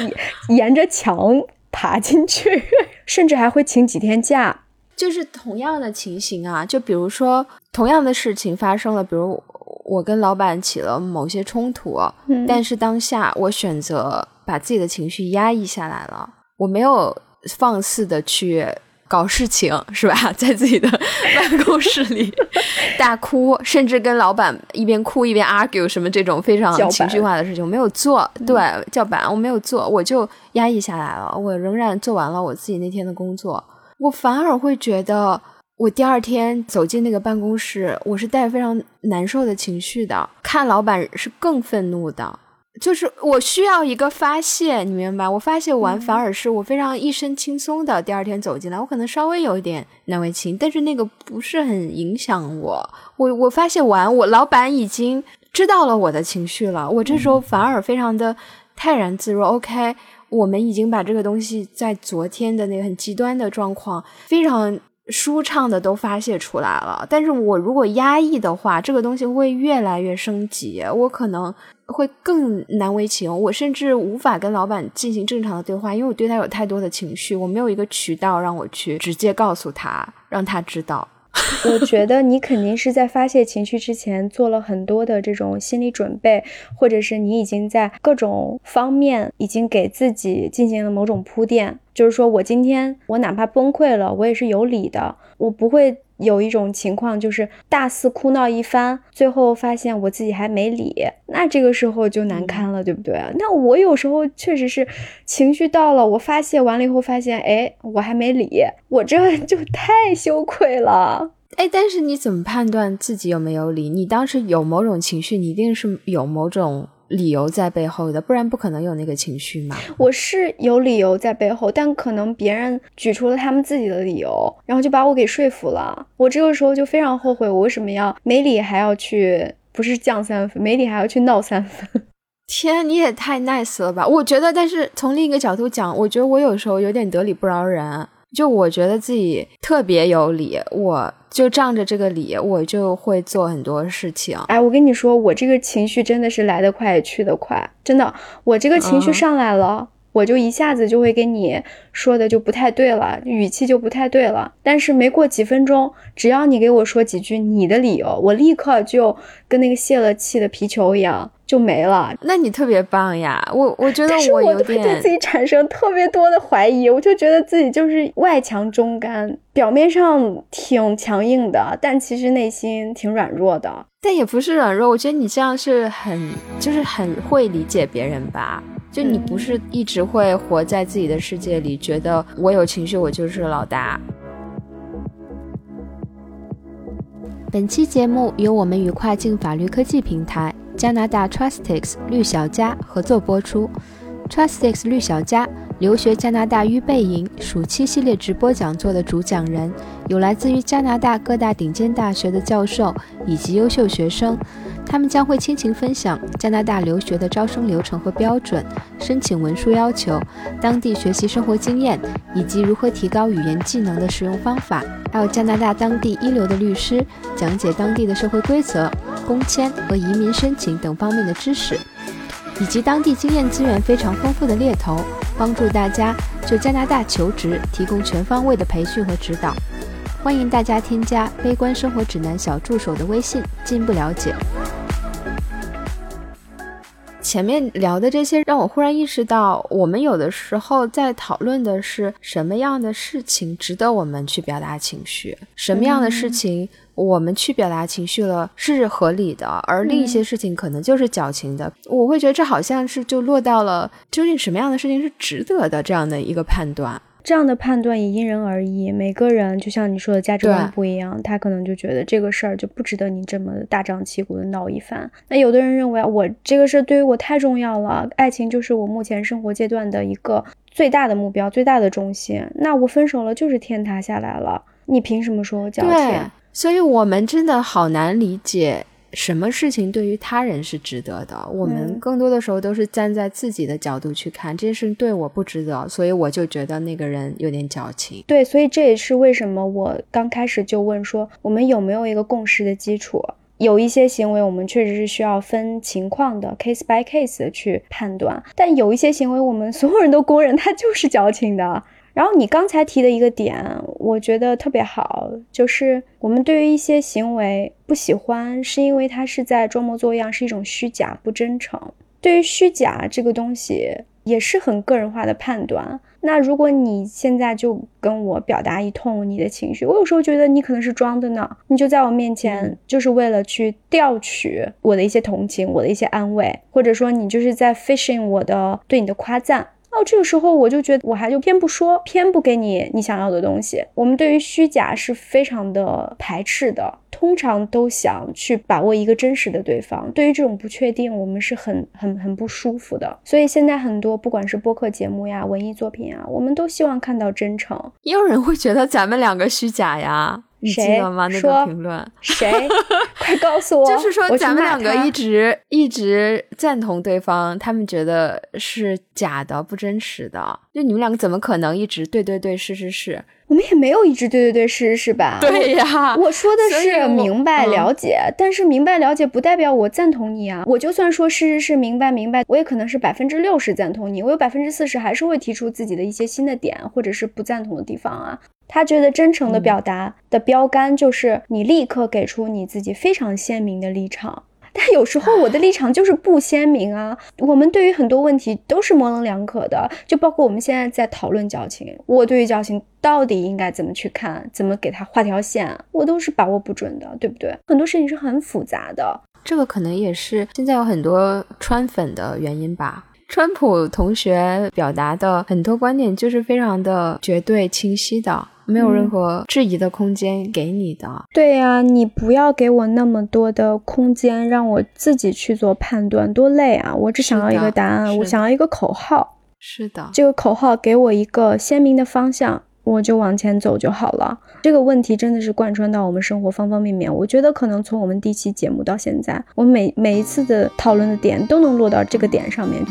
沿着墙爬进去，甚至还会请几天假。就是同样的情形啊，就比如说同样的事情发生了，比如我跟老板起了某些冲突，但是当下我选择把自己的情绪压抑下来了，我没有放肆的去。搞事情是吧？(laughs) 在自己的 (laughs) 办公室里 (laughs) 大哭，甚至跟老板一边哭一边 argue 什么这种非常情绪化的事情，我没有做。对，叫板我没有做，我就压抑下来了。我仍然做完了我自己那天的工作。我反而会觉得，我第二天走进那个办公室，我是带非常难受的情绪的。看老板是更愤怒的。就是我需要一个发泄，你明白？我发泄完，反而是我非常一身轻松的。第二天走进来，我可能稍微有一点难为情，但是那个不是很影响我。我我发泄完，我老板已经知道了我的情绪了。我这时候反而非常的泰然自若。OK，我们已经把这个东西在昨天的那个很极端的状况，非常舒畅的都发泄出来了。但是我如果压抑的话，这个东西会越来越升级。我可能。会更难为情，我甚至无法跟老板进行正常的对话，因为我对他有太多的情绪，我没有一个渠道让我去直接告诉他，让他知道。(laughs) 我觉得你肯定是在发泄情绪之前做了很多的这种心理准备，或者是你已经在各种方面已经给自己进行了某种铺垫，就是说我今天我哪怕崩溃了，我也是有理的，我不会。有一种情况就是大肆哭闹一番，最后发现我自己还没理，那这个时候就难堪了，对不对？那我有时候确实是情绪到了，我发泄完了以后发现，哎，我还没理，我这 (laughs) 就太羞愧了。哎，但是你怎么判断自己有没有理？你当时有某种情绪，你一定是有某种。理由在背后的，不然不可能有那个情绪嘛。我是有理由在背后，但可能别人举出了他们自己的理由，然后就把我给说服了。我这个时候就非常后悔，我为什么要没理还要去，不是降三分，没理还要去闹三分。(laughs) 天，你也太 nice 了吧？我觉得，但是从另一个角度讲，我觉得我有时候有点得理不饶人。就我觉得自己特别有理，我就仗着这个理，我就会做很多事情。哎，我跟你说，我这个情绪真的是来得快也去得快，真的，我这个情绪上来了，我就一下子就会跟你说的就不太对了，语气就不太对了。但是没过几分钟，只要你给我说几句你的理由，我立刻就跟那个泄了气的皮球一样。就没了，那你特别棒呀！我我觉得我有点对自己产生特别多的怀疑，我就觉得自己就是外强中干，表面上挺强硬的，但其实内心挺软弱的。但也不是软弱，我觉得你这样是很就是很会理解别人吧？就你不是一直会活在自己的世界里，觉得我有情绪我就是老大。本期节目由我们与跨境法律科技平台。加拿大 Trustix 绿小家合作播出。Trustix 绿小家留学加拿大预备营暑期系列直播讲座的主讲人有来自于加拿大各大顶尖大学的教授以及优秀学生，他们将会倾情分享加拿大留学的招生流程和标准、申请文书要求、当地学习生活经验以及如何提高语言技能的使用方法，还有加拿大当地一流的律师讲解当地的社会规则。工签和移民申请等方面的知识，以及当地经验资源非常丰富的猎头，帮助大家就加拿大求职提供全方位的培训和指导。欢迎大家添加“悲观生活指南”小助手的微信，进一步了解。前面聊的这些，让我忽然意识到，我们有的时候在讨论的是什么样的事情值得我们去表达情绪，什么样的事情我们去表达情绪了是合理的，而另一些事情可能就是矫情的。我会觉得这好像是就落到了究竟什么样的事情是值得的这样的一个判断。这样的判断也因人而异，每个人就像你说的价值观不一样，他可能就觉得这个事儿就不值得你这么大张旗鼓的闹一番。那有的人认为我这个事对于我太重要了，爱情就是我目前生活阶段的一个最大的目标、最大的重心。那我分手了就是天塌下来了，你凭什么说我矫情？所以我们真的好难理解。什么事情对于他人是值得的？我们更多的时候都是站在自己的角度去看这件事情对我不值得，所以我就觉得那个人有点矫情。对，所以这也是为什么我刚开始就问说，我们有没有一个共识的基础？有一些行为我们确实是需要分情况的 case by case 的去判断，但有一些行为我们所有人都公认他就是矫情的。然后你刚才提的一个点，我觉得特别好，就是我们对于一些行为不喜欢，是因为它是在装模作样，是一种虚假、不真诚。对于虚假这个东西，也是很个人化的判断。那如果你现在就跟我表达一通你的情绪，我有时候觉得你可能是装的呢，你就在我面前就是为了去调取我的一些同情，我的一些安慰，或者说你就是在 fishing 我的对你的夸赞。哦，这个时候我就觉得，我还就偏不说，偏不给你你想要的东西。我们对于虚假是非常的排斥的，通常都想去把握一个真实的对方。对于这种不确定，我们是很很很不舒服的。所以现在很多不管是播客节目呀、文艺作品啊，我们都希望看到真诚。也有人会觉得咱们两个虚假呀。你记得吗？那个评论 (laughs) 谁？快告诉我！(laughs) 就是说咱们两个一直一直赞同对方，他们觉得是假的、不真实的。就你们两个怎么可能一直对对对是是是？我们也没有一直对对对是是是吧？对呀，我说的是明白了解，但是明白了解不代表我赞同你啊。我就算说是是是明白明白，我也可能是百分之六十赞同你，我有百分之四十还是会提出自己的一些新的点或者是不赞同的地方啊。他觉得真诚的表达的标杆就是你立刻给出你自己非常鲜明的立场，但有时候我的立场就是不鲜明啊。我们对于很多问题都是模棱两可的，就包括我们现在在讨论矫情，我对于矫情到底应该怎么去看，怎么给他画条线，我都是把握不准的，对不对？很多事情是很复杂的，这个可能也是现在有很多川粉的原因吧。川普同学表达的很多观点就是非常的绝对清晰的。没有任何质疑的空间给你的。对呀，你不要给我那么多的空间，让我自己去做判断，多累啊！我只想要一个答案，我想要一个口号。是的，这个口号给我一个鲜明的方向，我就往前走就好了。这个问题真的是贯穿到我们生活方方面面。我觉得可能从我们第一期节目到现在，我每每一次的讨论的点都能落到这个点上面。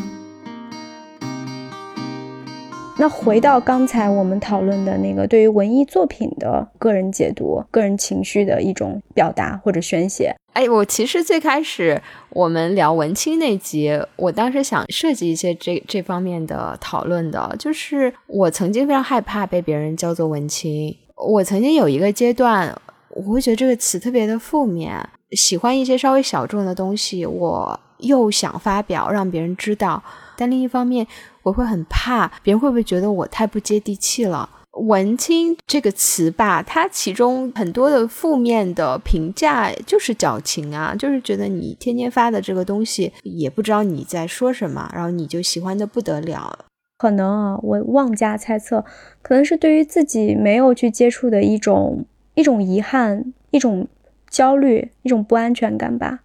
那回到刚才我们讨论的那个对于文艺作品的个人解读、个人情绪的一种表达或者宣泄。哎，我其实最开始我们聊文青那集，我当时想设计一些这这方面的讨论的，就是我曾经非常害怕被别人叫做文青。我曾经有一个阶段，我会觉得这个词特别的负面，喜欢一些稍微小众的东西，我又想发表让别人知道，但另一方面。我会很怕别人会不会觉得我太不接地气了？文青这个词吧，它其中很多的负面的评价就是矫情啊，就是觉得你天天发的这个东西也不知道你在说什么，然后你就喜欢的不得了。可能啊，我妄加猜测，可能是对于自己没有去接触的一种一种遗憾、一种焦虑、一种不安全感吧。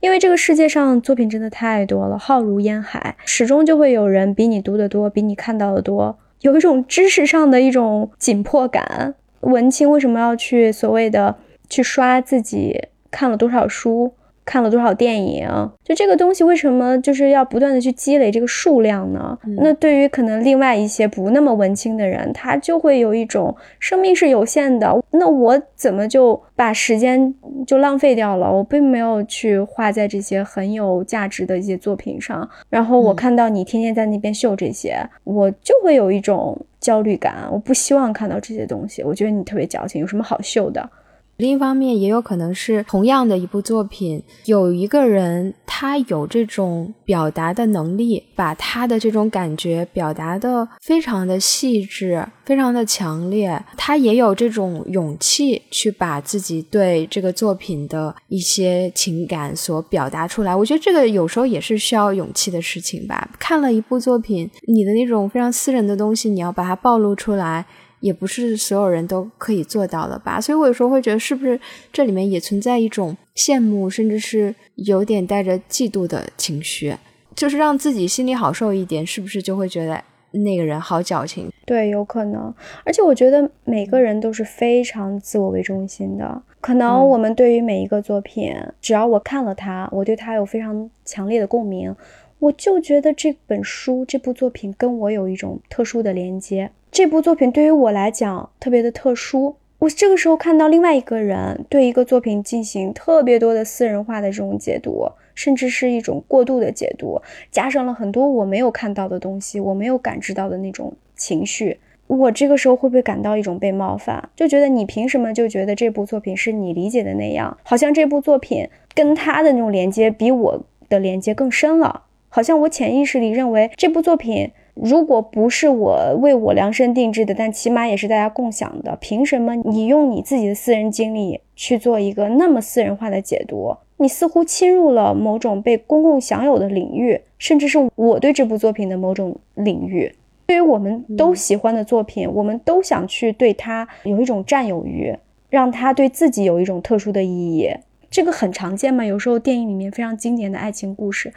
因为这个世界上作品真的太多了，浩如烟海，始终就会有人比你读得多，比你看到的多，有一种知识上的一种紧迫感。文青为什么要去所谓的去刷自己看了多少书？看了多少电影？就这个东西为什么就是要不断的去积累这个数量呢？那对于可能另外一些不那么文青的人，他就会有一种生命是有限的，那我怎么就把时间就浪费掉了？我并没有去花在这些很有价值的一些作品上。然后我看到你天天在那边秀这些，我就会有一种焦虑感。我不希望看到这些东西，我觉得你特别矫情，有什么好秀的？另一方面，也有可能是同样的一部作品，有一个人他有这种表达的能力，把他的这种感觉表达的非常的细致，非常的强烈。他也有这种勇气去把自己对这个作品的一些情感所表达出来。我觉得这个有时候也是需要勇气的事情吧。看了一部作品，你的那种非常私人的东西，你要把它暴露出来。也不是所有人都可以做到的吧，所以我有时候会觉得，是不是这里面也存在一种羡慕，甚至是有点带着嫉妒的情绪，就是让自己心里好受一点，是不是就会觉得那个人好矫情？对，有可能。而且我觉得每个人都是非常自我为中心的，可能我们对于每一个作品，只要我看了它，我对它有非常强烈的共鸣，我就觉得这本书、这部作品跟我有一种特殊的连接。这部作品对于我来讲特别的特殊。我这个时候看到另外一个人对一个作品进行特别多的私人化的这种解读，甚至是一种过度的解读，加上了很多我没有看到的东西，我没有感知到的那种情绪。我这个时候会不会感到一种被冒犯？就觉得你凭什么就觉得这部作品是你理解的那样？好像这部作品跟他的那种连接比我的连接更深了。好像我潜意识里认为这部作品。如果不是我为我量身定制的，但起码也是大家共享的，凭什么你用你自己的私人经历去做一个那么私人化的解读？你似乎侵入了某种被公共享有的领域，甚至是我对这部作品的某种领域。对于我们都喜欢的作品，我们都想去对它有一种占有欲，让它对自己有一种特殊的意义。这个很常见嘛？有时候电影里面非常经典的爱情故事，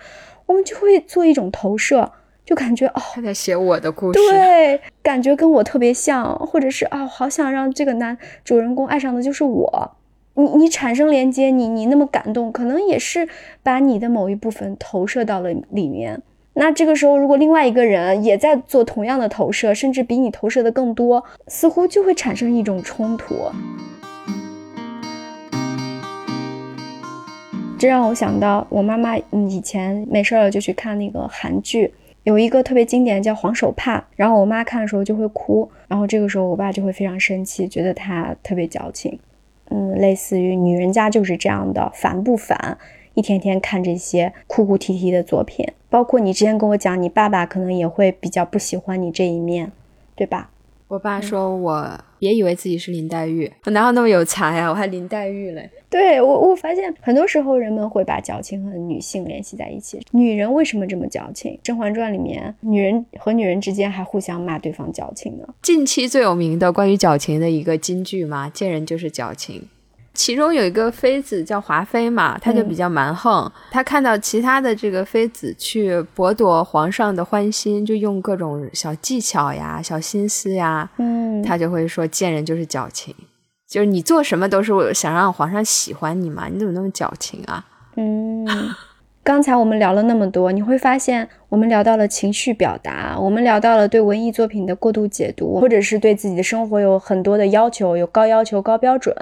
我们就会做一种投射。就感觉哦，他在写我的故事，对，感觉跟我特别像，或者是啊，好想让这个男主人公爱上的就是我。你你产生连接，你你那么感动，可能也是把你的某一部分投射到了里面。那这个时候，如果另外一个人也在做同样的投射，甚至比你投射的更多，似乎就会产生一种冲突。这让我想到，我妈妈以前没事了就去看那个韩剧。有一个特别经典叫黄手帕，然后我妈看的时候就会哭，然后这个时候我爸就会非常生气，觉得她特别矫情，嗯，类似于女人家就是这样的，烦不烦？一天天看这些哭哭啼啼的作品，包括你之前跟我讲，你爸爸可能也会比较不喜欢你这一面，对吧？我爸说：“我别以为自己是林黛玉，我哪有那么有才呀？我还林黛玉嘞。”对我，我发现很多时候人们会把矫情和女性联系在一起。女人为什么这么矫情？《甄嬛传》里面，女人和女人之间还互相骂对方矫情呢。近期最有名的关于矫情的一个金句嘛，见人就是矫情。其中有一个妃子叫华妃嘛，她就比较蛮横。她看到其他的这个妃子去博夺皇上的欢心，就用各种小技巧呀、小心思呀，嗯，她就会说贱人就是矫情，就是你做什么都是想让皇上喜欢你嘛，你怎么那么矫情啊？嗯，(laughs) 刚才我们聊了那么多，你会发现我们聊到了情绪表达，我们聊到了对文艺作品的过度解读，或者是对自己的生活有很多的要求，有高要求、高标准。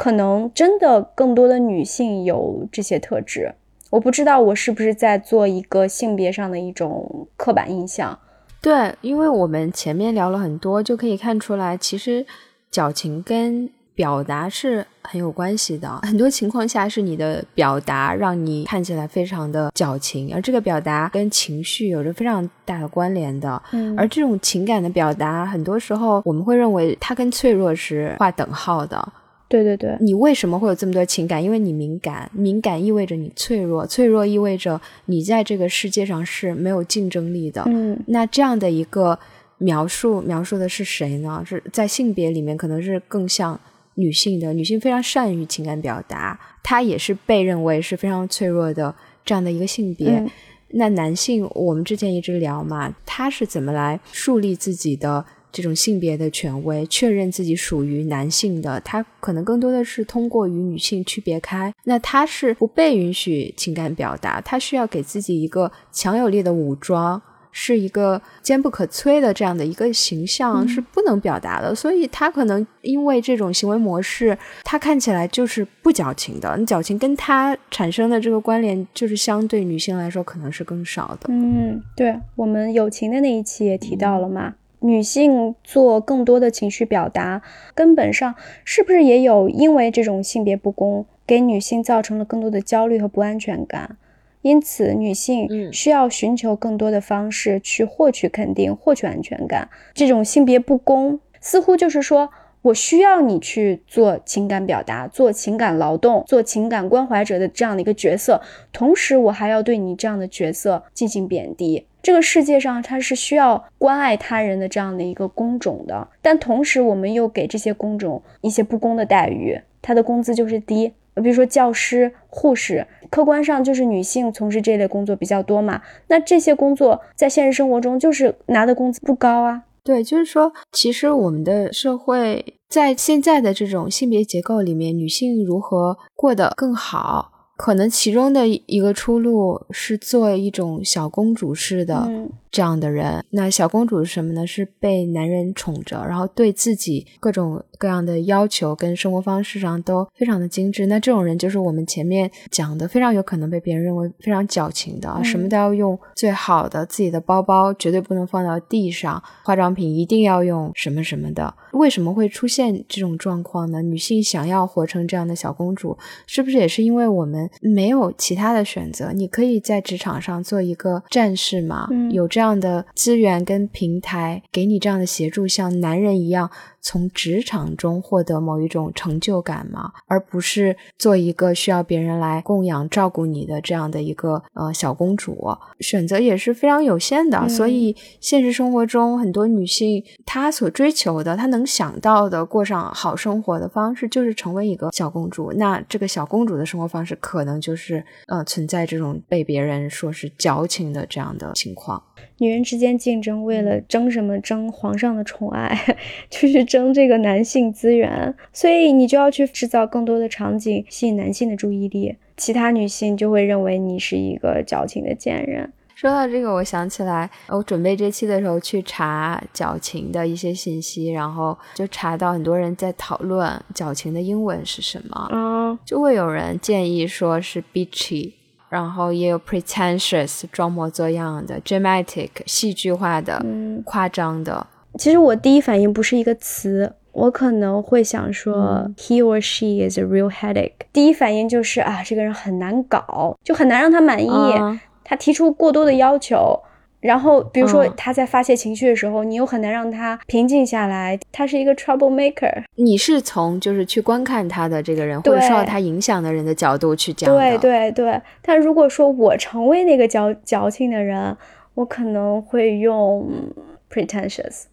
可能真的更多的女性有这些特质，我不知道我是不是在做一个性别上的一种刻板印象。对，因为我们前面聊了很多，就可以看出来，其实矫情跟表达是很有关系的。很多情况下是你的表达让你看起来非常的矫情，而这个表达跟情绪有着非常大的关联的。嗯，而这种情感的表达，很多时候我们会认为它跟脆弱是划等号的。对对对，你为什么会有这么多情感？因为你敏感，敏感意味着你脆弱，脆弱意味着你在这个世界上是没有竞争力的。嗯，那这样的一个描述，描述的是谁呢？是在性别里面可能是更像女性的，女性非常善于情感表达，她也是被认为是非常脆弱的这样的一个性别。那男性，我们之前一直聊嘛，他是怎么来树立自己的？这种性别的权威，确认自己属于男性的，他可能更多的是通过与女性区别开。那他是不被允许情感表达，他需要给自己一个强有力的武装，是一个坚不可摧的这样的一个形象，是不能表达的。所以他可能因为这种行为模式，他看起来就是不矫情的。你矫情跟他产生的这个关联，就是相对女性来说可能是更少的。嗯，对我们友情的那一期也提到了嘛。女性做更多的情绪表达，根本上是不是也有因为这种性别不公，给女性造成了更多的焦虑和不安全感？因此，女性需要寻求更多的方式去获取肯定、获取安全感。这种性别不公，似乎就是说我需要你去做情感表达、做情感劳动、做情感关怀者的这样的一个角色，同时我还要对你这样的角色进行贬低。这个世界上，它是需要关爱他人的这样的一个工种的，但同时我们又给这些工种一些不公的待遇，他的工资就是低。比如说教师、护士，客观上就是女性从事这类工作比较多嘛。那这些工作在现实生活中就是拿的工资不高啊。对，就是说，其实我们的社会在现在的这种性别结构里面，女性如何过得更好？可能其中的一个出路是做一种小公主式的这样的人。那小公主是什么呢？是被男人宠着，然后对自己各种各样的要求跟生活方式上都非常的精致。那这种人就是我们前面讲的，非常有可能被别人认为非常矫情的，什么都要用最好的，自己的包包绝对不能放到地上，化妆品一定要用什么什么的。为什么会出现这种状况呢？女性想要活成这样的小公主，是不是也是因为我们？没有其他的选择，你可以在职场上做一个战士嘛？有这这样的资源跟平台给你这样的协助，像男人一样。从职场中获得某一种成就感吗？而不是做一个需要别人来供养、照顾你的这样的一个呃小公主，选择也是非常有限的。所以现实生活中，很多女性她所追求的、她能想到的过上好生活的方式，就是成为一个小公主。那这个小公主的生活方式，可能就是呃存在这种被别人说是矫情的这样的情况。女人之间竞争，为了争什么？争皇上的宠爱，(laughs) 就是争这个男性资源。所以你就要去制造更多的场景，吸引男性的注意力。其他女性就会认为你是一个矫情的贱人。说到这个，我想起来，我准备这期的时候去查矫情的一些信息，然后就查到很多人在讨论矫情的英文是什么。嗯，就会有人建议说是 bitchy。然后也有 pretentious 装模作样的，dramatic 戏剧化的，夸张的。其实我第一反应不是一个词，我可能会想说 he or she is a real headache。第一反应就是啊，这个人很难搞，就很难让他满意，他提出过多的要求。然后，比如说他在发泄情绪的时候，你又很难让他平静下来。他是一个 trouble maker。你是从就是去观看他的这个人，或者受到他影响的人的角度去讲的。对对对。但如果说我成为那个矫矫情的人，我可能会用 pretentious，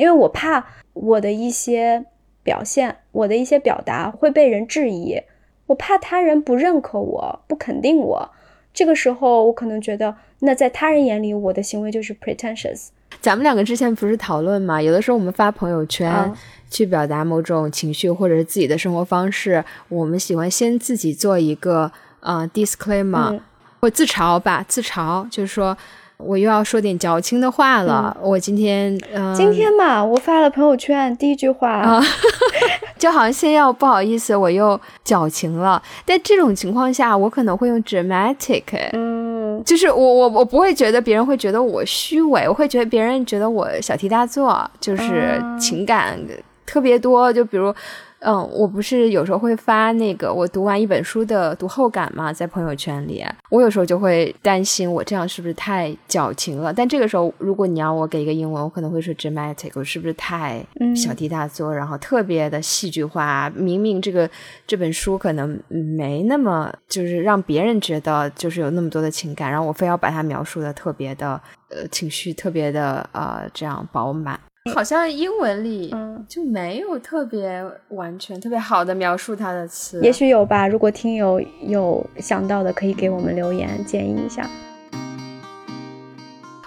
因为我怕我的一些表现，我的一些表达会被人质疑，我怕他人不认可我，不肯定我。这个时候，我可能觉得，那在他人眼里，我的行为就是 pretentious。咱们两个之前不是讨论嘛？有的时候我们发朋友圈去表达某种情绪，或者是自己的生活方式，我们喜欢先自己做一个呃 disclaimer，或自嘲吧，自嘲就是说。我又要说点矫情的话了。我今天，嗯，今天嘛，我发了朋友圈，第一句话，(laughs) 就好像先要不好意思，我又矫情了。但这种情况下，我可能会用 dramatic，嗯，就是我我我不会觉得别人会觉得我虚伪，我会觉得别人觉得我小题大做，就是情感特别多，就比如。嗯，我不是有时候会发那个我读完一本书的读后感嘛，在朋友圈里，我有时候就会担心我这样是不是太矫情了。但这个时候，如果你要我给一个英文，我可能会说 dramatic，我是不是太小题大做，然后特别的戏剧化？明明这个这本书可能没那么，就是让别人觉得就是有那么多的情感，然后我非要把它描述的特别的呃情绪特别的呃这样饱满。好像英文里就没有特别完全、特别好的描述它的词，也许有吧。如果听友有想到的，可以给我们留言建议一下。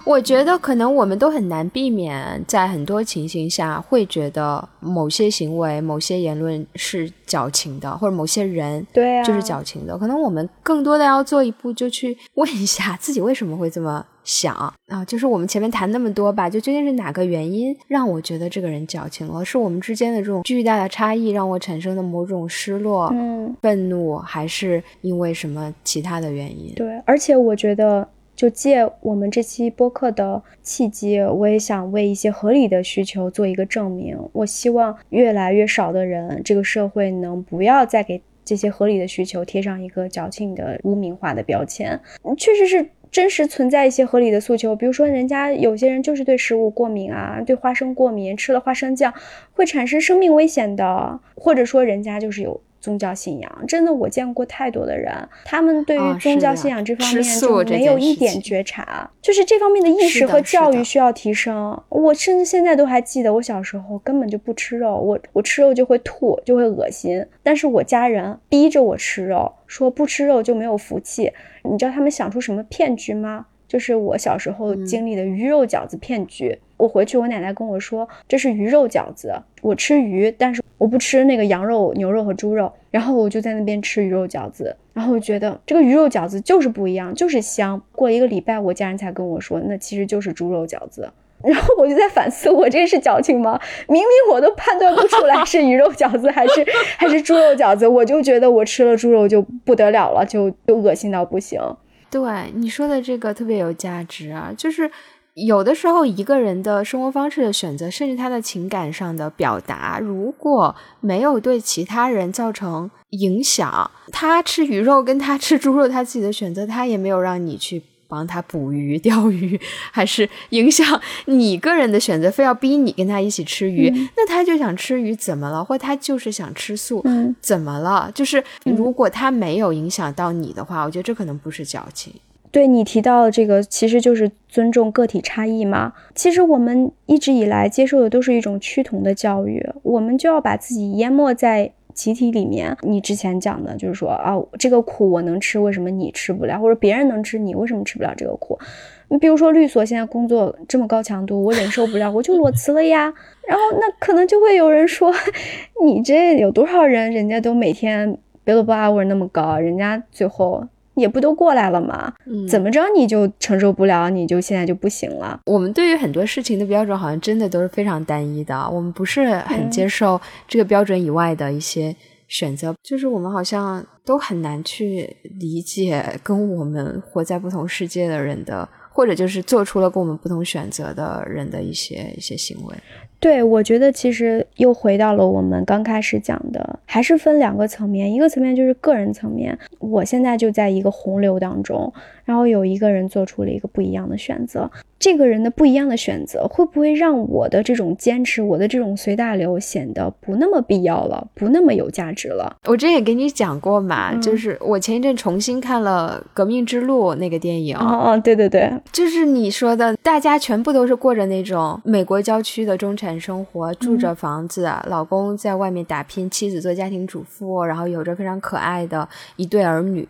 我觉得可能我们都很难避免，在很多情形下会觉得某些行为、某些言论是矫情的，或者某些人对啊就是矫情的。可能我们更多的要做一步，就去问一下自己为什么会这么想啊？就是我们前面谈那么多吧，就究竟是哪个原因让我觉得这个人矫情了？是我们之间的这种巨大的差异让我产生的某种失落、嗯愤怒，还是因为什么其他的原因？对，而且我觉得。就借我们这期播客的契机，我也想为一些合理的需求做一个证明。我希望越来越少的人，这个社会能不要再给这些合理的需求贴上一个矫情的污名化的标签。确实是。真实存在一些合理的诉求，比如说人家有些人就是对食物过敏啊，对花生过敏，吃了花生酱会产生生命危险的，或者说人家就是有宗教信仰。真的，我见过太多的人，他们对于宗教信仰这方面就没有一点觉察，就是这方面的意识和教育需要提升。我甚至现在都还记得，我小时候根本就不吃肉，我我吃肉就会吐，就会恶心，但是我家人逼着我吃肉，说不吃肉就没有福气。你知道他们想出什么骗局吗？就是我小时候经历的鱼肉饺子骗局。我回去，我奶奶跟我说这是鱼肉饺子，我吃鱼，但是我不吃那个羊肉、牛肉和猪肉。然后我就在那边吃鱼肉饺子，然后我觉得这个鱼肉饺子就是不一样，就是香。过了一个礼拜，我家人才跟我说，那其实就是猪肉饺子。然后我就在反思，我这是矫情吗？明明我都判断不出来是鱼肉饺子还是还是猪肉饺子，我就觉得我吃了猪肉就不得了了，就就恶心到不行。对你说的这个特别有价值啊，就是有的时候一个人的生活方式的选择，甚至他的情感上的表达，如果没有对其他人造成影响，他吃鱼肉跟他吃猪肉，他自己的选择，他也没有让你去。帮他捕鱼、钓鱼，还是影响 (laughs) 你个人的选择？非要逼你跟他一起吃鱼，那他就想吃鱼，怎么了？或他就是想吃素，怎么了？就是如果他没有影响到你的话，我觉得这可能不是矫情。对你提到的这个，其实就是尊重个体差异嘛。其实我们一直以来接受的都是一种趋同的教育，我们就要把自己淹没在。集体里面，你之前讲的就是说啊，这个苦我能吃，为什么你吃不了？或者别人能吃，你为什么吃不了这个苦？你比如说律所现在工作这么高强度，我忍受不了，我就裸辞了呀。然后那可能就会有人说，你这有多少人，人家都每天 billable hour 那么高，人家最后。也不都过来了吗？怎么着你就承受不了？你就现在就不行了？我们对于很多事情的标准好像真的都是非常单一的，我们不是很接受这个标准以外的一些选择。就是我们好像都很难去理解跟我们活在不同世界的人的，或者就是做出了跟我们不同选择的人的一些一些行为。对，我觉得其实又回到了我们刚开始讲的，还是分两个层面，一个层面就是个人层面，我现在就在一个洪流当中。然后有一个人做出了一个不一样的选择，这个人的不一样的选择会不会让我的这种坚持，我的这种随大流显得不那么必要了，不那么有价值了？我之前也给你讲过嘛，就是我前一阵重新看了《革命之路》那个电影。哦哦，对对对，就是你说的，大家全部都是过着那种美国郊区的中产生活，住着房子，老公在外面打拼，妻子做家庭主妇，然后有着非常可爱的一对儿女。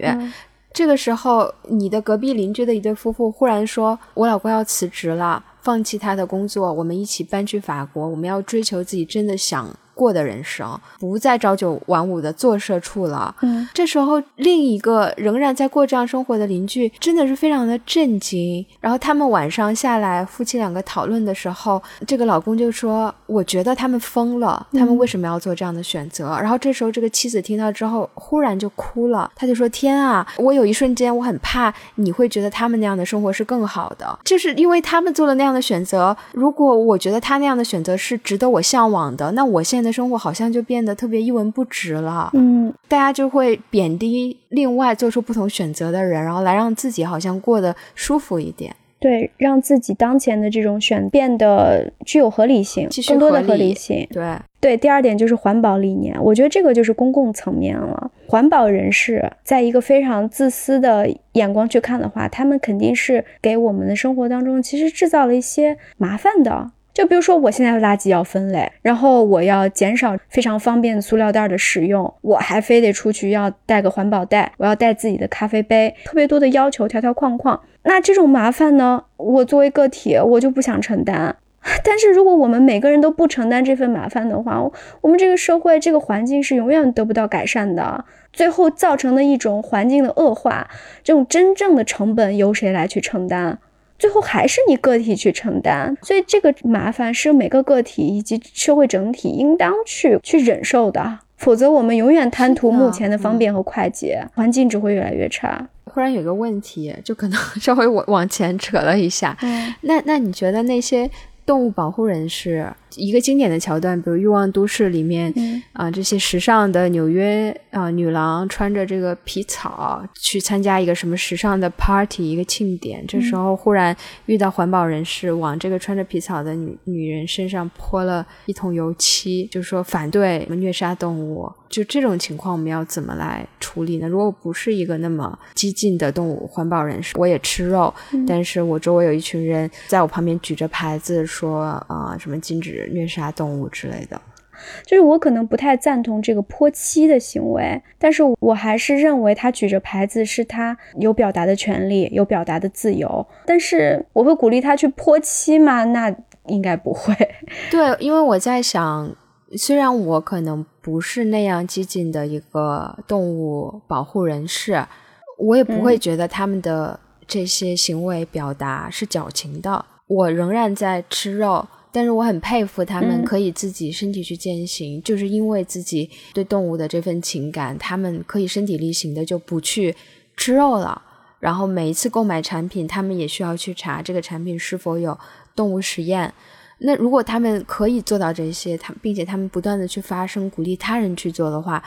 这个时候，你的隔壁邻居的一对夫妇忽然说：“我老公要辞职了，放弃他的工作，我们一起搬去法国，我们要追求自己真的想。”过的人生不再朝九晚五的做社畜了。嗯，这时候另一个仍然在过这样生活的邻居真的是非常的震惊。然后他们晚上下来，夫妻两个讨论的时候，这个老公就说：“我觉得他们疯了，他们为什么要做这样的选择？”然后这时候这个妻子听到之后，忽然就哭了。他就说：“天啊，我有一瞬间我很怕你会觉得他们那样的生活是更好的，就是因为他们做了那样的选择。如果我觉得他那样的选择是值得我向往的，那我现在。”的生活好像就变得特别一文不值了，嗯，大家就会贬低另外做出不同选择的人，然后来让自己好像过得舒服一点，对，让自己当前的这种选变得具有合理性，更多的合理性，对对。第二点就是环保理念，我觉得这个就是公共层面了。环保人士在一个非常自私的眼光去看的话，他们肯定是给我们的生活当中其实制造了一些麻烦的。就比如说，我现在垃圾要分类，然后我要减少非常方便塑料袋的使用，我还非得出去要带个环保袋，我要带自己的咖啡杯，特别多的要求，条条框框。那这种麻烦呢，我作为个体，我就不想承担。(laughs) 但是如果我们每个人都不承担这份麻烦的话，我们这个社会、这个环境是永远得不到改善的，最后造成的一种环境的恶化，这种真正的成本由谁来去承担？最后还是你个体去承担，所以这个麻烦是每个个体以及社会整体应当去去忍受的，否则我们永远贪图目前的方便和快捷，环境只会越来越差。忽然有个问题，就可能稍微往往前扯了一下。嗯，那那你觉得那些动物保护人士？一个经典的桥段，比如《欲望都市》里面，啊，这些时尚的纽约啊女郎穿着这个皮草去参加一个什么时尚的 party，一个庆典，这时候忽然遇到环保人士，往这个穿着皮草的女女人身上泼了一桶油漆，就说反对虐杀动物。就这种情况，我们要怎么来处理呢？如果不是一个那么激进的动物环保人士，我也吃肉，但是我周围有一群人在我旁边举着牌子说啊什么禁止。虐杀动物之类的，就是我可能不太赞同这个泼漆的行为，但是我还是认为他举着牌子是他有表达的权利，有表达的自由。但是我会鼓励他去泼漆吗？那应该不会。(laughs) 对，因为我在想，虽然我可能不是那样激进的一个动物保护人士，我也不会觉得他们的这些行为表达是矫情的。我仍然在吃肉。但是我很佩服他们可以自己身体去践行，就是因为自己对动物的这份情感，他们可以身体力行的就不去吃肉了。然后每一次购买产品，他们也需要去查这个产品是否有动物实验。那如果他们可以做到这些，他并且他们不断的去发声，鼓励他人去做的话。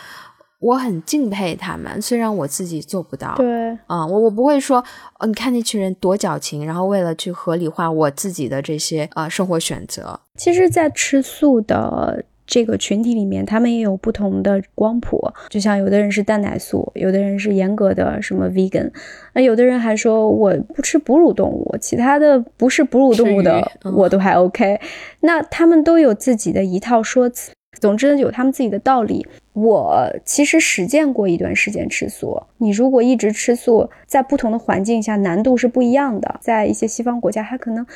我很敬佩他们，虽然我自己做不到。对，啊，我我不会说，哦，你看那群人多矫情，然后为了去合理化我自己的这些呃生活选择。其实，在吃素的这个群体里面，他们也有不同的光谱。就像有的人是蛋奶素，有的人是严格的什么 vegan，那有的人还说我不吃哺乳动物，其他的不是哺乳动物的我都还 OK。那他们都有自己的一套说辞。总之有他们自己的道理。我其实实践过一段时间吃素。你如果一直吃素，在不同的环境下难度是不一样的。在一些西方国家，它可能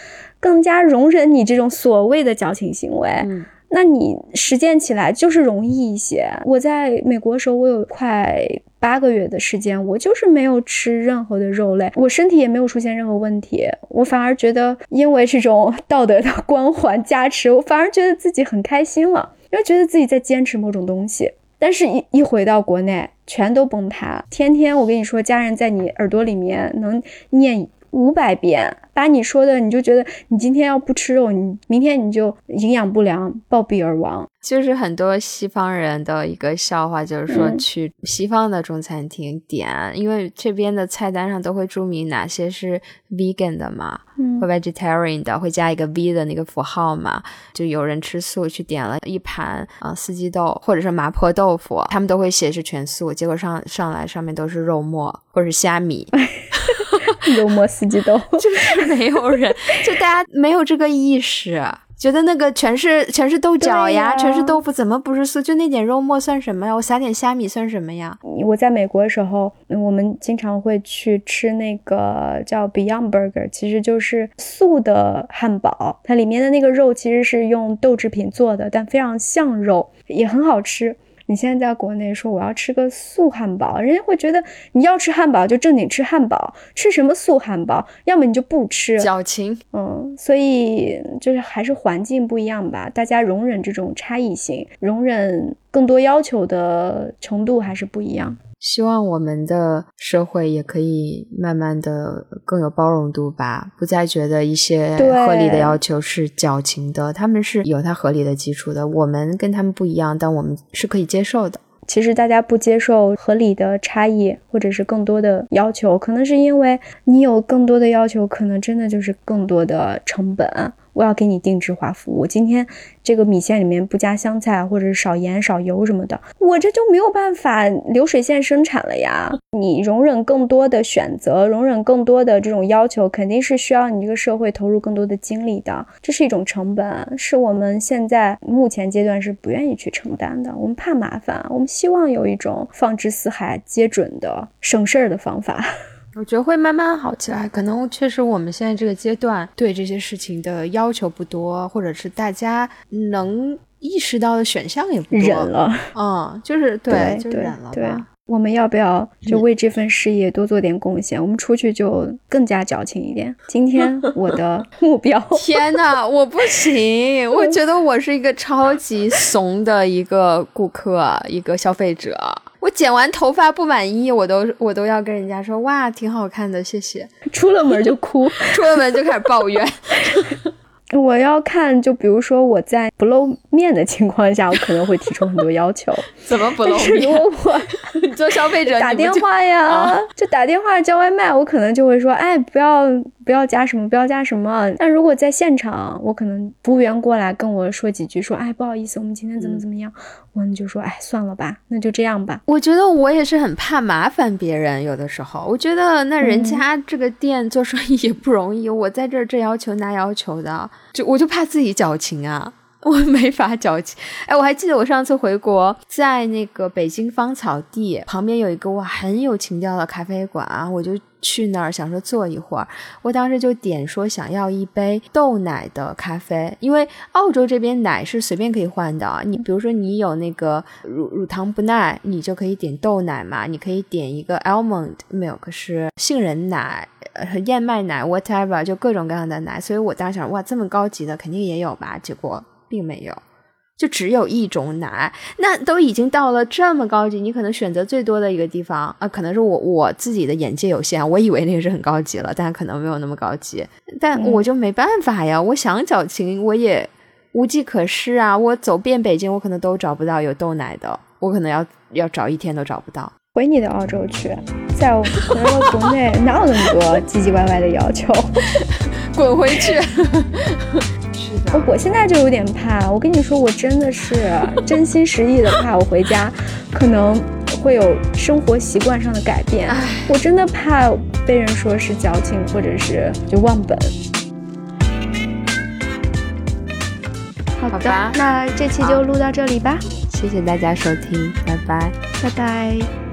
更加容忍你这种所谓的矫情行为。嗯，那你实践起来就是容易一些。我在美国的时候，我有快八个月的时间，我就是没有吃任何的肉类，我身体也没有出现任何问题。我反而觉得，因为这种道德的 (laughs) 光环加持，我反而觉得自己很开心了。因为觉得自己在坚持某种东西，但是一一回到国内，全都崩塌。天天我跟你说，家人在你耳朵里面能念五百遍，把你说的，你就觉得你今天要不吃肉，你明天你就营养不良，暴毙而亡。就是很多西方人的一个笑话，就是说去西方的中餐厅点，因为这边的菜单上都会注明哪些是 vegan 的嘛，或 vegetarian 的，会加一个 V 的那个符号嘛。就有人吃素去点了一盘啊四季豆或者是麻婆豆腐，他们都会写是全素，结果上上来上面都是肉末或者是虾米，(laughs) 肉末四季豆，(laughs) 就是没有人，就大家没有这个意识。觉得那个全是全是豆角呀，全是豆腐，怎么不是素？就那点肉末算什么呀？我撒点虾米算什么呀？我在美国的时候，我们经常会去吃那个叫 Beyond Burger，其实就是素的汉堡，它里面的那个肉其实是用豆制品做的，但非常像肉，也很好吃。你现在在国内说我要吃个素汉堡，人家会觉得你要吃汉堡就正经吃汉堡，吃什么素汉堡？要么你就不吃，矫情。嗯，所以就是还是环境不一样吧，大家容忍这种差异性，容忍更多要求的程度还是不一样。希望我们的社会也可以慢慢的更有包容度吧，不再觉得一些合理的要求是矫情的，他们是有它合理的基础的。我们跟他们不一样，但我们是可以接受的。其实大家不接受合理的差异，或者是更多的要求，可能是因为你有更多的要求，可能真的就是更多的成本。我要给你定制化服务。今天这个米线里面不加香菜，或者是少盐少油什么的，我这就没有办法流水线生产了呀。你容忍更多的选择，容忍更多的这种要求，肯定是需要你这个社会投入更多的精力的。这是一种成本，是我们现在目前阶段是不愿意去承担的。我们怕麻烦，我们希望有一种放之四海皆准的省事儿的方法。我觉得会慢慢好起来，可能确实我们现在这个阶段对这些事情的要求不多，或者是大家能意识到的选项也不多。忍了，嗯，就是对，就忍了吧。我们要不要就为这份事业多做点贡献？我们出去就更加矫情一点。今天 (laughs) 我的目标，(laughs) 天哪，我不行！我觉得我是一个超级怂的一个顾客，一个消费者。我剪完头发不满意，我都我都要跟人家说哇，挺好看的，谢谢。出了门就哭，(laughs) 出了门就开始抱怨。(laughs) (laughs) 我要看，就比如说我在不露面的情况下，我可能会提出很多要求。怎么不露面？如果我做消费者打电话呀，就打电话叫外卖，我可能就会说，哎，不要不要加什么，不要加什么。但如果在现场，我可能服务员过来跟我说几句，说，哎，不好意思，我们今天怎么怎么样，我们就说，哎，算了吧，那就这样吧。我觉得我也是很怕麻烦别人，有的时候，我觉得那人家这个店做生意也不容易，我在这儿这要求那要求的。就我就怕自己矫情啊，我没法矫情。哎，我还记得我上次回国，在那个北京芳草地旁边有一个哇很有情调的咖啡馆啊，我就去那儿想说坐一会儿。我当时就点说想要一杯豆奶的咖啡，因为澳洲这边奶是随便可以换的。你比如说你有那个乳乳糖不耐，你就可以点豆奶嘛，你可以点一个 almond milk 是杏仁奶。呃，燕麦奶，whatever，就各种各样的奶，所以我当时想，哇，这么高级的肯定也有吧？结果并没有，就只有一种奶。那都已经到了这么高级，你可能选择最多的一个地方啊，可能是我我自己的眼界有限，我以为那个是很高级了，但可能没有那么高级。但我就没办法呀，我想矫情，我也无计可施啊。我走遍北京，我可能都找不到有豆奶的，我可能要要找一天都找不到。回你的澳洲去，在我回了国内，(laughs) 哪有那么多唧唧歪歪的要求？(laughs) 滚回去！我现在就有点怕。我跟你说，我真的是 (laughs) 真心实意的怕，我回家可能会有生活习惯上的改变。我真的怕被人说是矫情，或者是就忘本。好的，那这期就录到这里吧。谢谢大家收听，拜拜，拜拜。